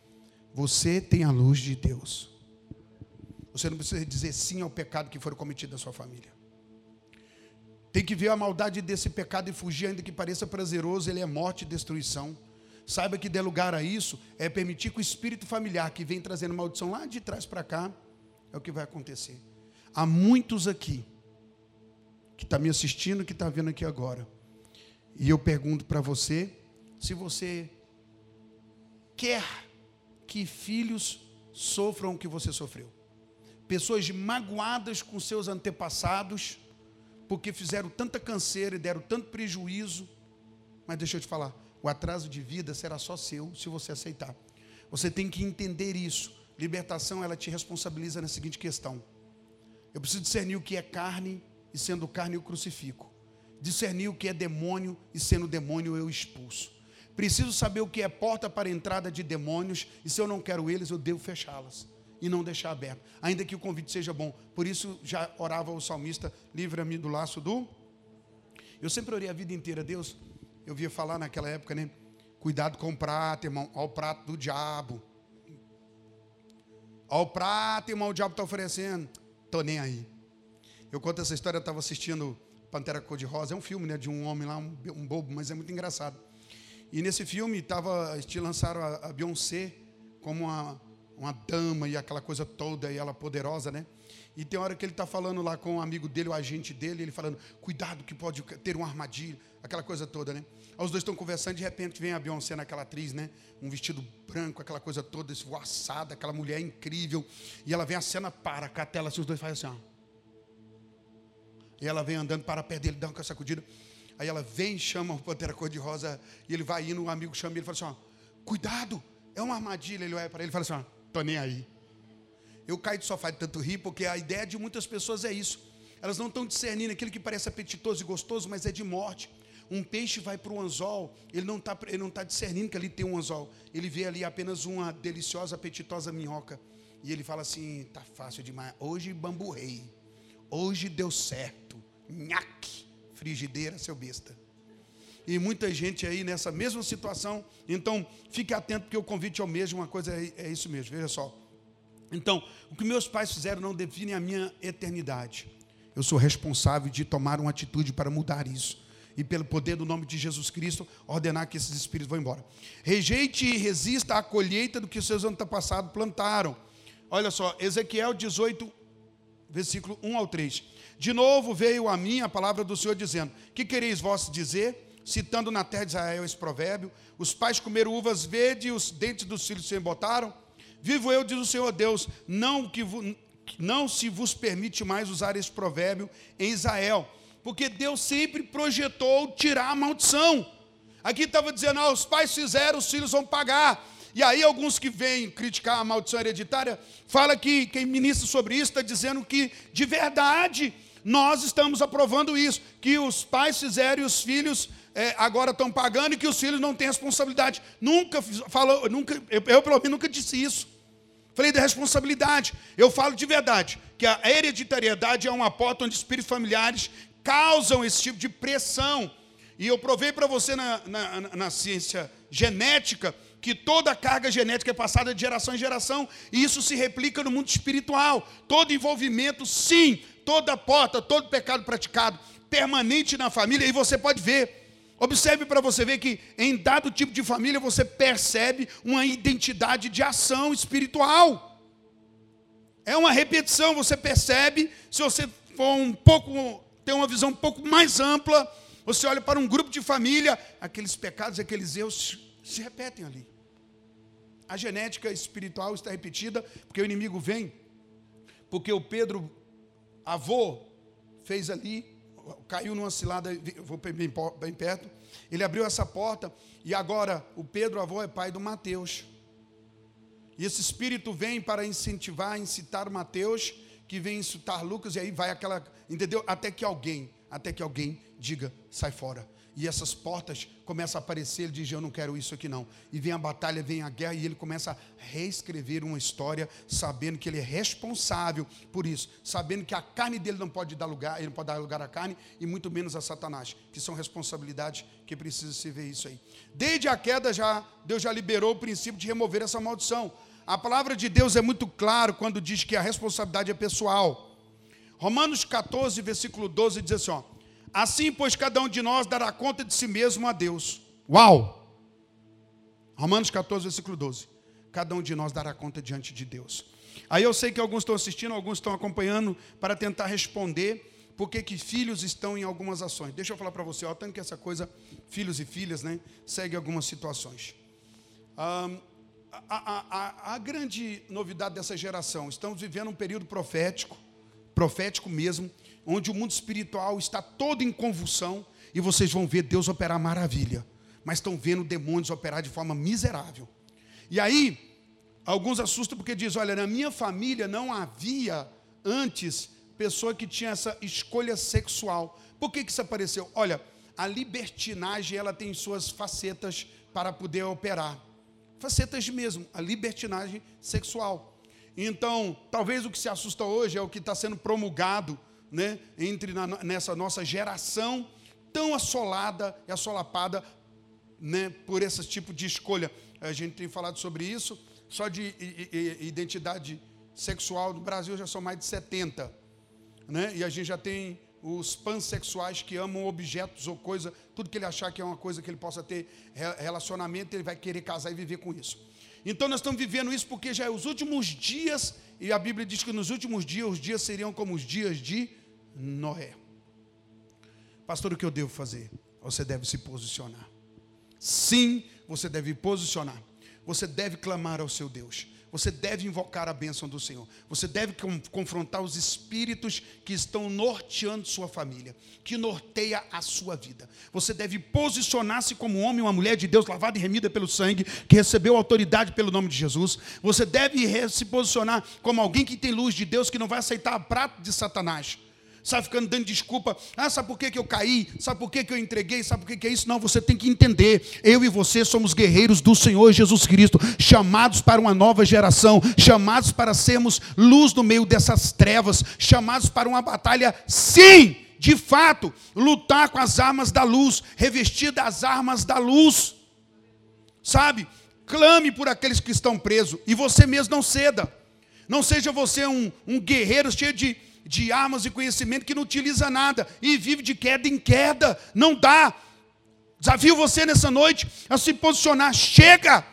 você tem a luz de Deus. Você não precisa dizer sim ao pecado que for cometido na sua família. Tem que ver a maldade desse pecado e fugir, ainda que pareça prazeroso, ele é morte e destruição. Saiba que der lugar a isso é permitir que o espírito familiar que vem trazendo maldição lá de trás para cá é o que vai acontecer. Há muitos aqui que está me assistindo, que está vendo aqui agora. E eu pergunto para você se você quer que filhos sofram o que você sofreu. Pessoas magoadas com seus antepassados porque fizeram tanta canseira e deram tanto prejuízo. Mas deixa eu te falar, o atraso de vida será só seu se você aceitar. Você tem que entender isso. Libertação, ela te responsabiliza na seguinte questão. Eu preciso discernir o que é carne e sendo carne eu crucifico. Discernir o que é demônio e sendo demônio eu expulso. Preciso saber o que é porta para entrada de demônios, e se eu não quero eles, eu devo fechá-las e não deixar aberto, ainda que o convite seja bom. Por isso já orava o salmista: livra-me do laço do. Eu sempre orei a vida inteira, Deus. Eu via falar naquela época, né? Cuidado com o prato, irmão, ao prato do diabo. Ao prato, irmão, o diabo está oferecendo. Tô nem aí. Eu conto essa história, eu estava assistindo Pantera Cor-de-Rosa, é um filme né, de um homem lá, um, um bobo, mas é muito engraçado. E nesse filme tava, te lançaram a, a Beyoncé como uma, uma dama e aquela coisa toda, e ela poderosa, né? E tem hora que ele está falando lá com um amigo dele, o agente dele, ele falando, cuidado que pode ter uma armadilha, aquela coisa toda, né? Aí os dois estão conversando, de repente vem a Beyoncé naquela atriz, né? Um vestido branco, aquela coisa toda, esvoaçada, aquela mulher incrível. E ela vem, a cena para, com a tela, assim, os dois fazem assim, ó. E ela vem andando para perto dele, dá uma sacudida. Aí ela vem, chama o Pantera Cor-de-Rosa, e ele vai indo, o amigo chama ele e fala assim: ó, cuidado, é uma armadilha. Ele olha para ele e fala assim: ó, tô nem aí. Eu caio do sofá de tanto rir, porque a ideia de muitas pessoas é isso. Elas não estão discernindo aquilo que parece apetitoso e gostoso, mas é de morte. Um peixe vai para o anzol, ele não está tá discernindo que ali tem um anzol. Ele vê ali apenas uma deliciosa, apetitosa minhoca. E ele fala assim: tá fácil demais. Hoje bamburrei. Hoje deu certo. Nhaque frigideira, seu besta. E muita gente aí nessa mesma situação. Então, fique atento, porque o convite é o mesmo, uma coisa é, é isso mesmo, veja só. Então, o que meus pais fizeram não define a minha eternidade. Eu sou responsável de tomar uma atitude para mudar isso. E pelo poder do nome de Jesus Cristo, ordenar que esses espíritos vão embora. Rejeite e resista à colheita do que seus antepassados plantaram. Olha só, Ezequiel 18, versículo 1 ao 3. De novo veio a mim a palavra do Senhor dizendo: Que quereis vós dizer? Citando na terra de Israel esse provérbio: Os pais comeram uvas verdes e os dentes dos filhos se embotaram. Vivo eu, diz o Senhor Deus, não, que não se vos permite mais usar esse provérbio em Israel, porque Deus sempre projetou tirar a maldição. Aqui estava dizendo: ah, os pais fizeram, os filhos vão pagar. E aí alguns que vêm criticar a maldição hereditária, fala que quem ministra sobre isso está dizendo que de verdade nós estamos aprovando isso, que os pais fizeram e os filhos é, agora estão pagando e que os filhos não têm responsabilidade. Nunca falou, nunca, eu, eu pelo menos nunca disse isso. Falei da responsabilidade. Eu falo de verdade, que a hereditariedade é uma porta onde espíritos familiares causam esse tipo de pressão. E eu provei para você na, na, na ciência genética que toda a carga genética é passada de geração em geração, e isso se replica no mundo espiritual. Todo envolvimento, sim, toda porta, todo pecado praticado, permanente na família, e você pode ver. Observe para você ver que em dado tipo de família você percebe uma identidade de ação espiritual. É uma repetição, você percebe, se você for um pouco, ter uma visão um pouco mais ampla, você olha para um grupo de família, aqueles pecados, aqueles erros se repetem ali. A genética espiritual está repetida, porque o inimigo vem, porque o Pedro, avô, fez ali, caiu numa cilada, vou bem, bem perto, ele abriu essa porta, e agora o Pedro, avô, é pai do Mateus. E esse espírito vem para incentivar, incitar Mateus, que vem incitar Lucas, e aí vai aquela, entendeu? Até que alguém, até que alguém diga, sai fora e essas portas começam a aparecer, ele diz: Eu não quero isso aqui não. E vem a batalha, vem a guerra, e ele começa a reescrever uma história, sabendo que ele é responsável por isso, sabendo que a carne dele não pode dar lugar, ele não pode dar lugar à carne, e muito menos a Satanás, que são responsabilidades que precisa se ver isso aí. Desde a queda, já, Deus já liberou o princípio de remover essa maldição. A palavra de Deus é muito claro quando diz que a responsabilidade é pessoal. Romanos 14, versículo 12 diz assim: ó, Assim, pois, cada um de nós dará conta de si mesmo a Deus. Uau! Romanos 14, versículo 12. Cada um de nós dará conta diante de Deus. Aí eu sei que alguns estão assistindo, alguns estão acompanhando para tentar responder por que filhos estão em algumas ações. Deixa eu falar para você, ó, tanto que essa coisa, filhos e filhas, né, segue algumas situações. a, a, a, a grande novidade dessa geração, estamos vivendo um período profético, profético mesmo, onde o mundo espiritual está todo em convulsão e vocês vão ver Deus operar maravilha, mas estão vendo demônios operar de forma miserável. E aí, alguns assustam porque diz: olha, na minha família não havia antes pessoa que tinha essa escolha sexual. Por que, que isso apareceu? Olha, a libertinagem ela tem suas facetas para poder operar. Facetas mesmo, a libertinagem sexual. Então, talvez o que se assusta hoje é o que está sendo promulgado né, entre na, nessa nossa geração tão assolada e assolapada né, por esse tipo de escolha. A gente tem falado sobre isso, só de identidade sexual no Brasil já são mais de 70. Né? E a gente já tem os pansexuais que amam objetos ou coisa, tudo que ele achar que é uma coisa que ele possa ter relacionamento, ele vai querer casar e viver com isso. Então nós estamos vivendo isso porque já é os últimos dias, e a Bíblia diz que nos últimos dias os dias seriam como os dias de Noé. Pastor, o que eu devo fazer? Você deve se posicionar. Sim, você deve posicionar. Você deve clamar ao seu Deus. Você deve invocar a bênção do Senhor. Você deve confrontar os espíritos que estão norteando sua família, que norteia a sua vida. Você deve posicionar-se como homem, uma mulher de Deus, lavada e remida pelo sangue, que recebeu autoridade pelo nome de Jesus. Você deve se posicionar como alguém que tem luz de Deus, que não vai aceitar a prata de Satanás sabe, ficando dando desculpa. Ah, sabe por que, que eu caí? Sabe por que, que eu entreguei? Sabe por que, que é isso? Não, você tem que entender. Eu e você somos guerreiros do Senhor Jesus Cristo, chamados para uma nova geração, chamados para sermos luz no meio dessas trevas, chamados para uma batalha, sim, de fato, lutar com as armas da luz, revestir das armas da luz. Sabe? Clame por aqueles que estão presos e você mesmo não ceda. Não seja você um, um guerreiro cheio de de armas e conhecimento que não utiliza nada e vive de queda em queda. Não dá. Desafio você nessa noite a se posicionar. Chega!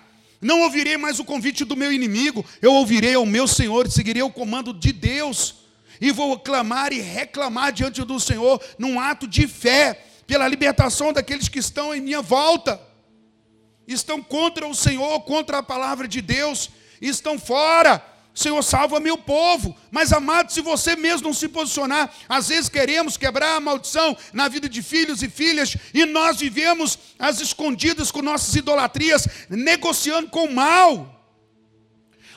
Não ouvirei mais o convite do meu inimigo, eu ouvirei ao meu Senhor e seguirei o comando de Deus. E vou clamar e reclamar diante do Senhor num ato de fé pela libertação daqueles que estão em minha volta. Estão contra o Senhor, contra a palavra de Deus, estão fora Senhor, salva meu povo. Mas, amado, se você mesmo não se posicionar, às vezes queremos quebrar a maldição na vida de filhos e filhas, e nós vivemos as escondidas com nossas idolatrias, negociando com o mal.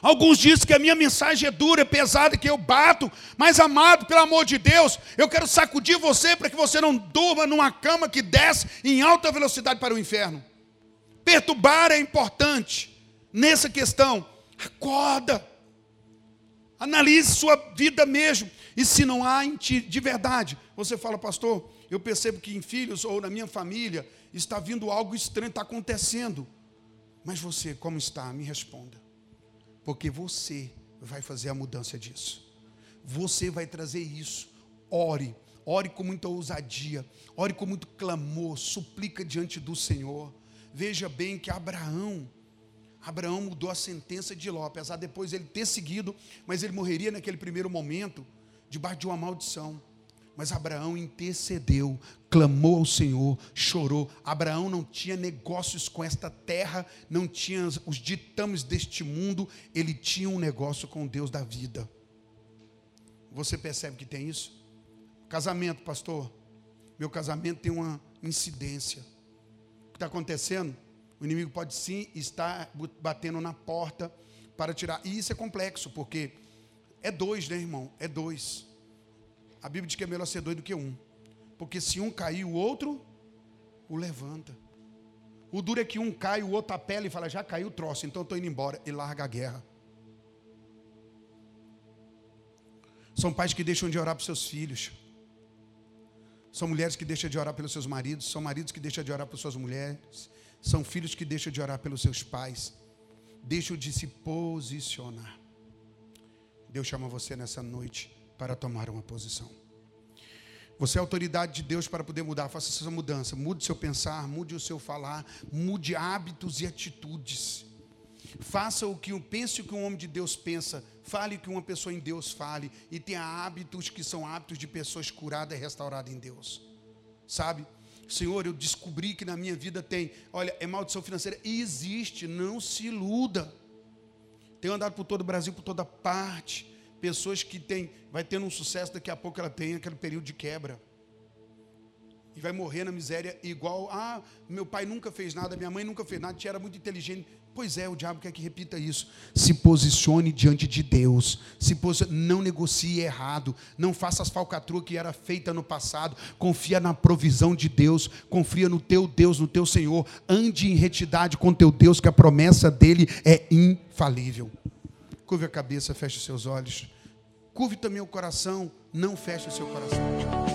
Alguns dizem que a minha mensagem é dura, é pesada, que eu bato, mas amado, pelo amor de Deus, eu quero sacudir você para que você não durma numa cama que desce em alta velocidade para o inferno. Perturbar é importante nessa questão. Acorda. Analise sua vida mesmo. E se não há em ti de verdade, você fala, pastor, eu percebo que em filhos ou na minha família está vindo algo estranho, está acontecendo. Mas você, como está? Me responda. Porque você vai fazer a mudança disso. Você vai trazer isso. Ore, ore com muita ousadia, ore com muito clamor, suplica diante do Senhor. Veja bem que Abraão, Abraão mudou a sentença de Ló, apesar depois ele ter seguido, mas ele morreria naquele primeiro momento, debaixo de uma maldição. Mas Abraão intercedeu, clamou ao Senhor, chorou. Abraão não tinha negócios com esta terra, não tinha os ditames deste mundo, ele tinha um negócio com Deus da vida. Você percebe que tem isso? Casamento, pastor. Meu casamento tem uma incidência. O que está acontecendo? O inimigo pode sim estar batendo na porta para tirar. E isso é complexo, porque é dois, né, irmão? É dois. A Bíblia diz que é melhor ser dois do que um. Porque se um cair, o outro o levanta. O duro é que um cai, o outro apela e fala: já caiu o troço, então estou indo embora. E larga a guerra. São pais que deixam de orar para seus filhos. São mulheres que deixam de orar pelos seus maridos. São maridos que deixam de orar por suas mulheres. São filhos que deixam de orar pelos seus pais, deixam de se posicionar. Deus chama você nessa noite para tomar uma posição. Você é autoridade de Deus para poder mudar. Faça essa mudança. Mude seu pensar, mude o seu falar, mude hábitos e atitudes. Faça o que pense o que um homem de Deus pensa, fale o que uma pessoa em Deus fale e tenha hábitos que são hábitos de pessoas curadas e restauradas em Deus. Sabe? Senhor, eu descobri que na minha vida tem, olha, é maldição financeira. E existe, não se iluda. Tenho andado por todo o Brasil, por toda parte. Pessoas que têm, vai tendo um sucesso, daqui a pouco ela tem aquele período de quebra. E vai morrer na miséria igual, ah, meu pai nunca fez nada, minha mãe nunca fez nada, tinha era muito inteligente. Pois é, o diabo quer que repita isso. Se posicione diante de Deus. Se Não negocie errado. Não faça as falcatruas que era feita no passado. Confia na provisão de Deus. Confia no teu Deus, no teu Senhor. Ande em retidade com teu Deus, que a promessa dele é infalível. Curve a cabeça, feche os seus olhos. Curve também o coração. Não feche o seu coração.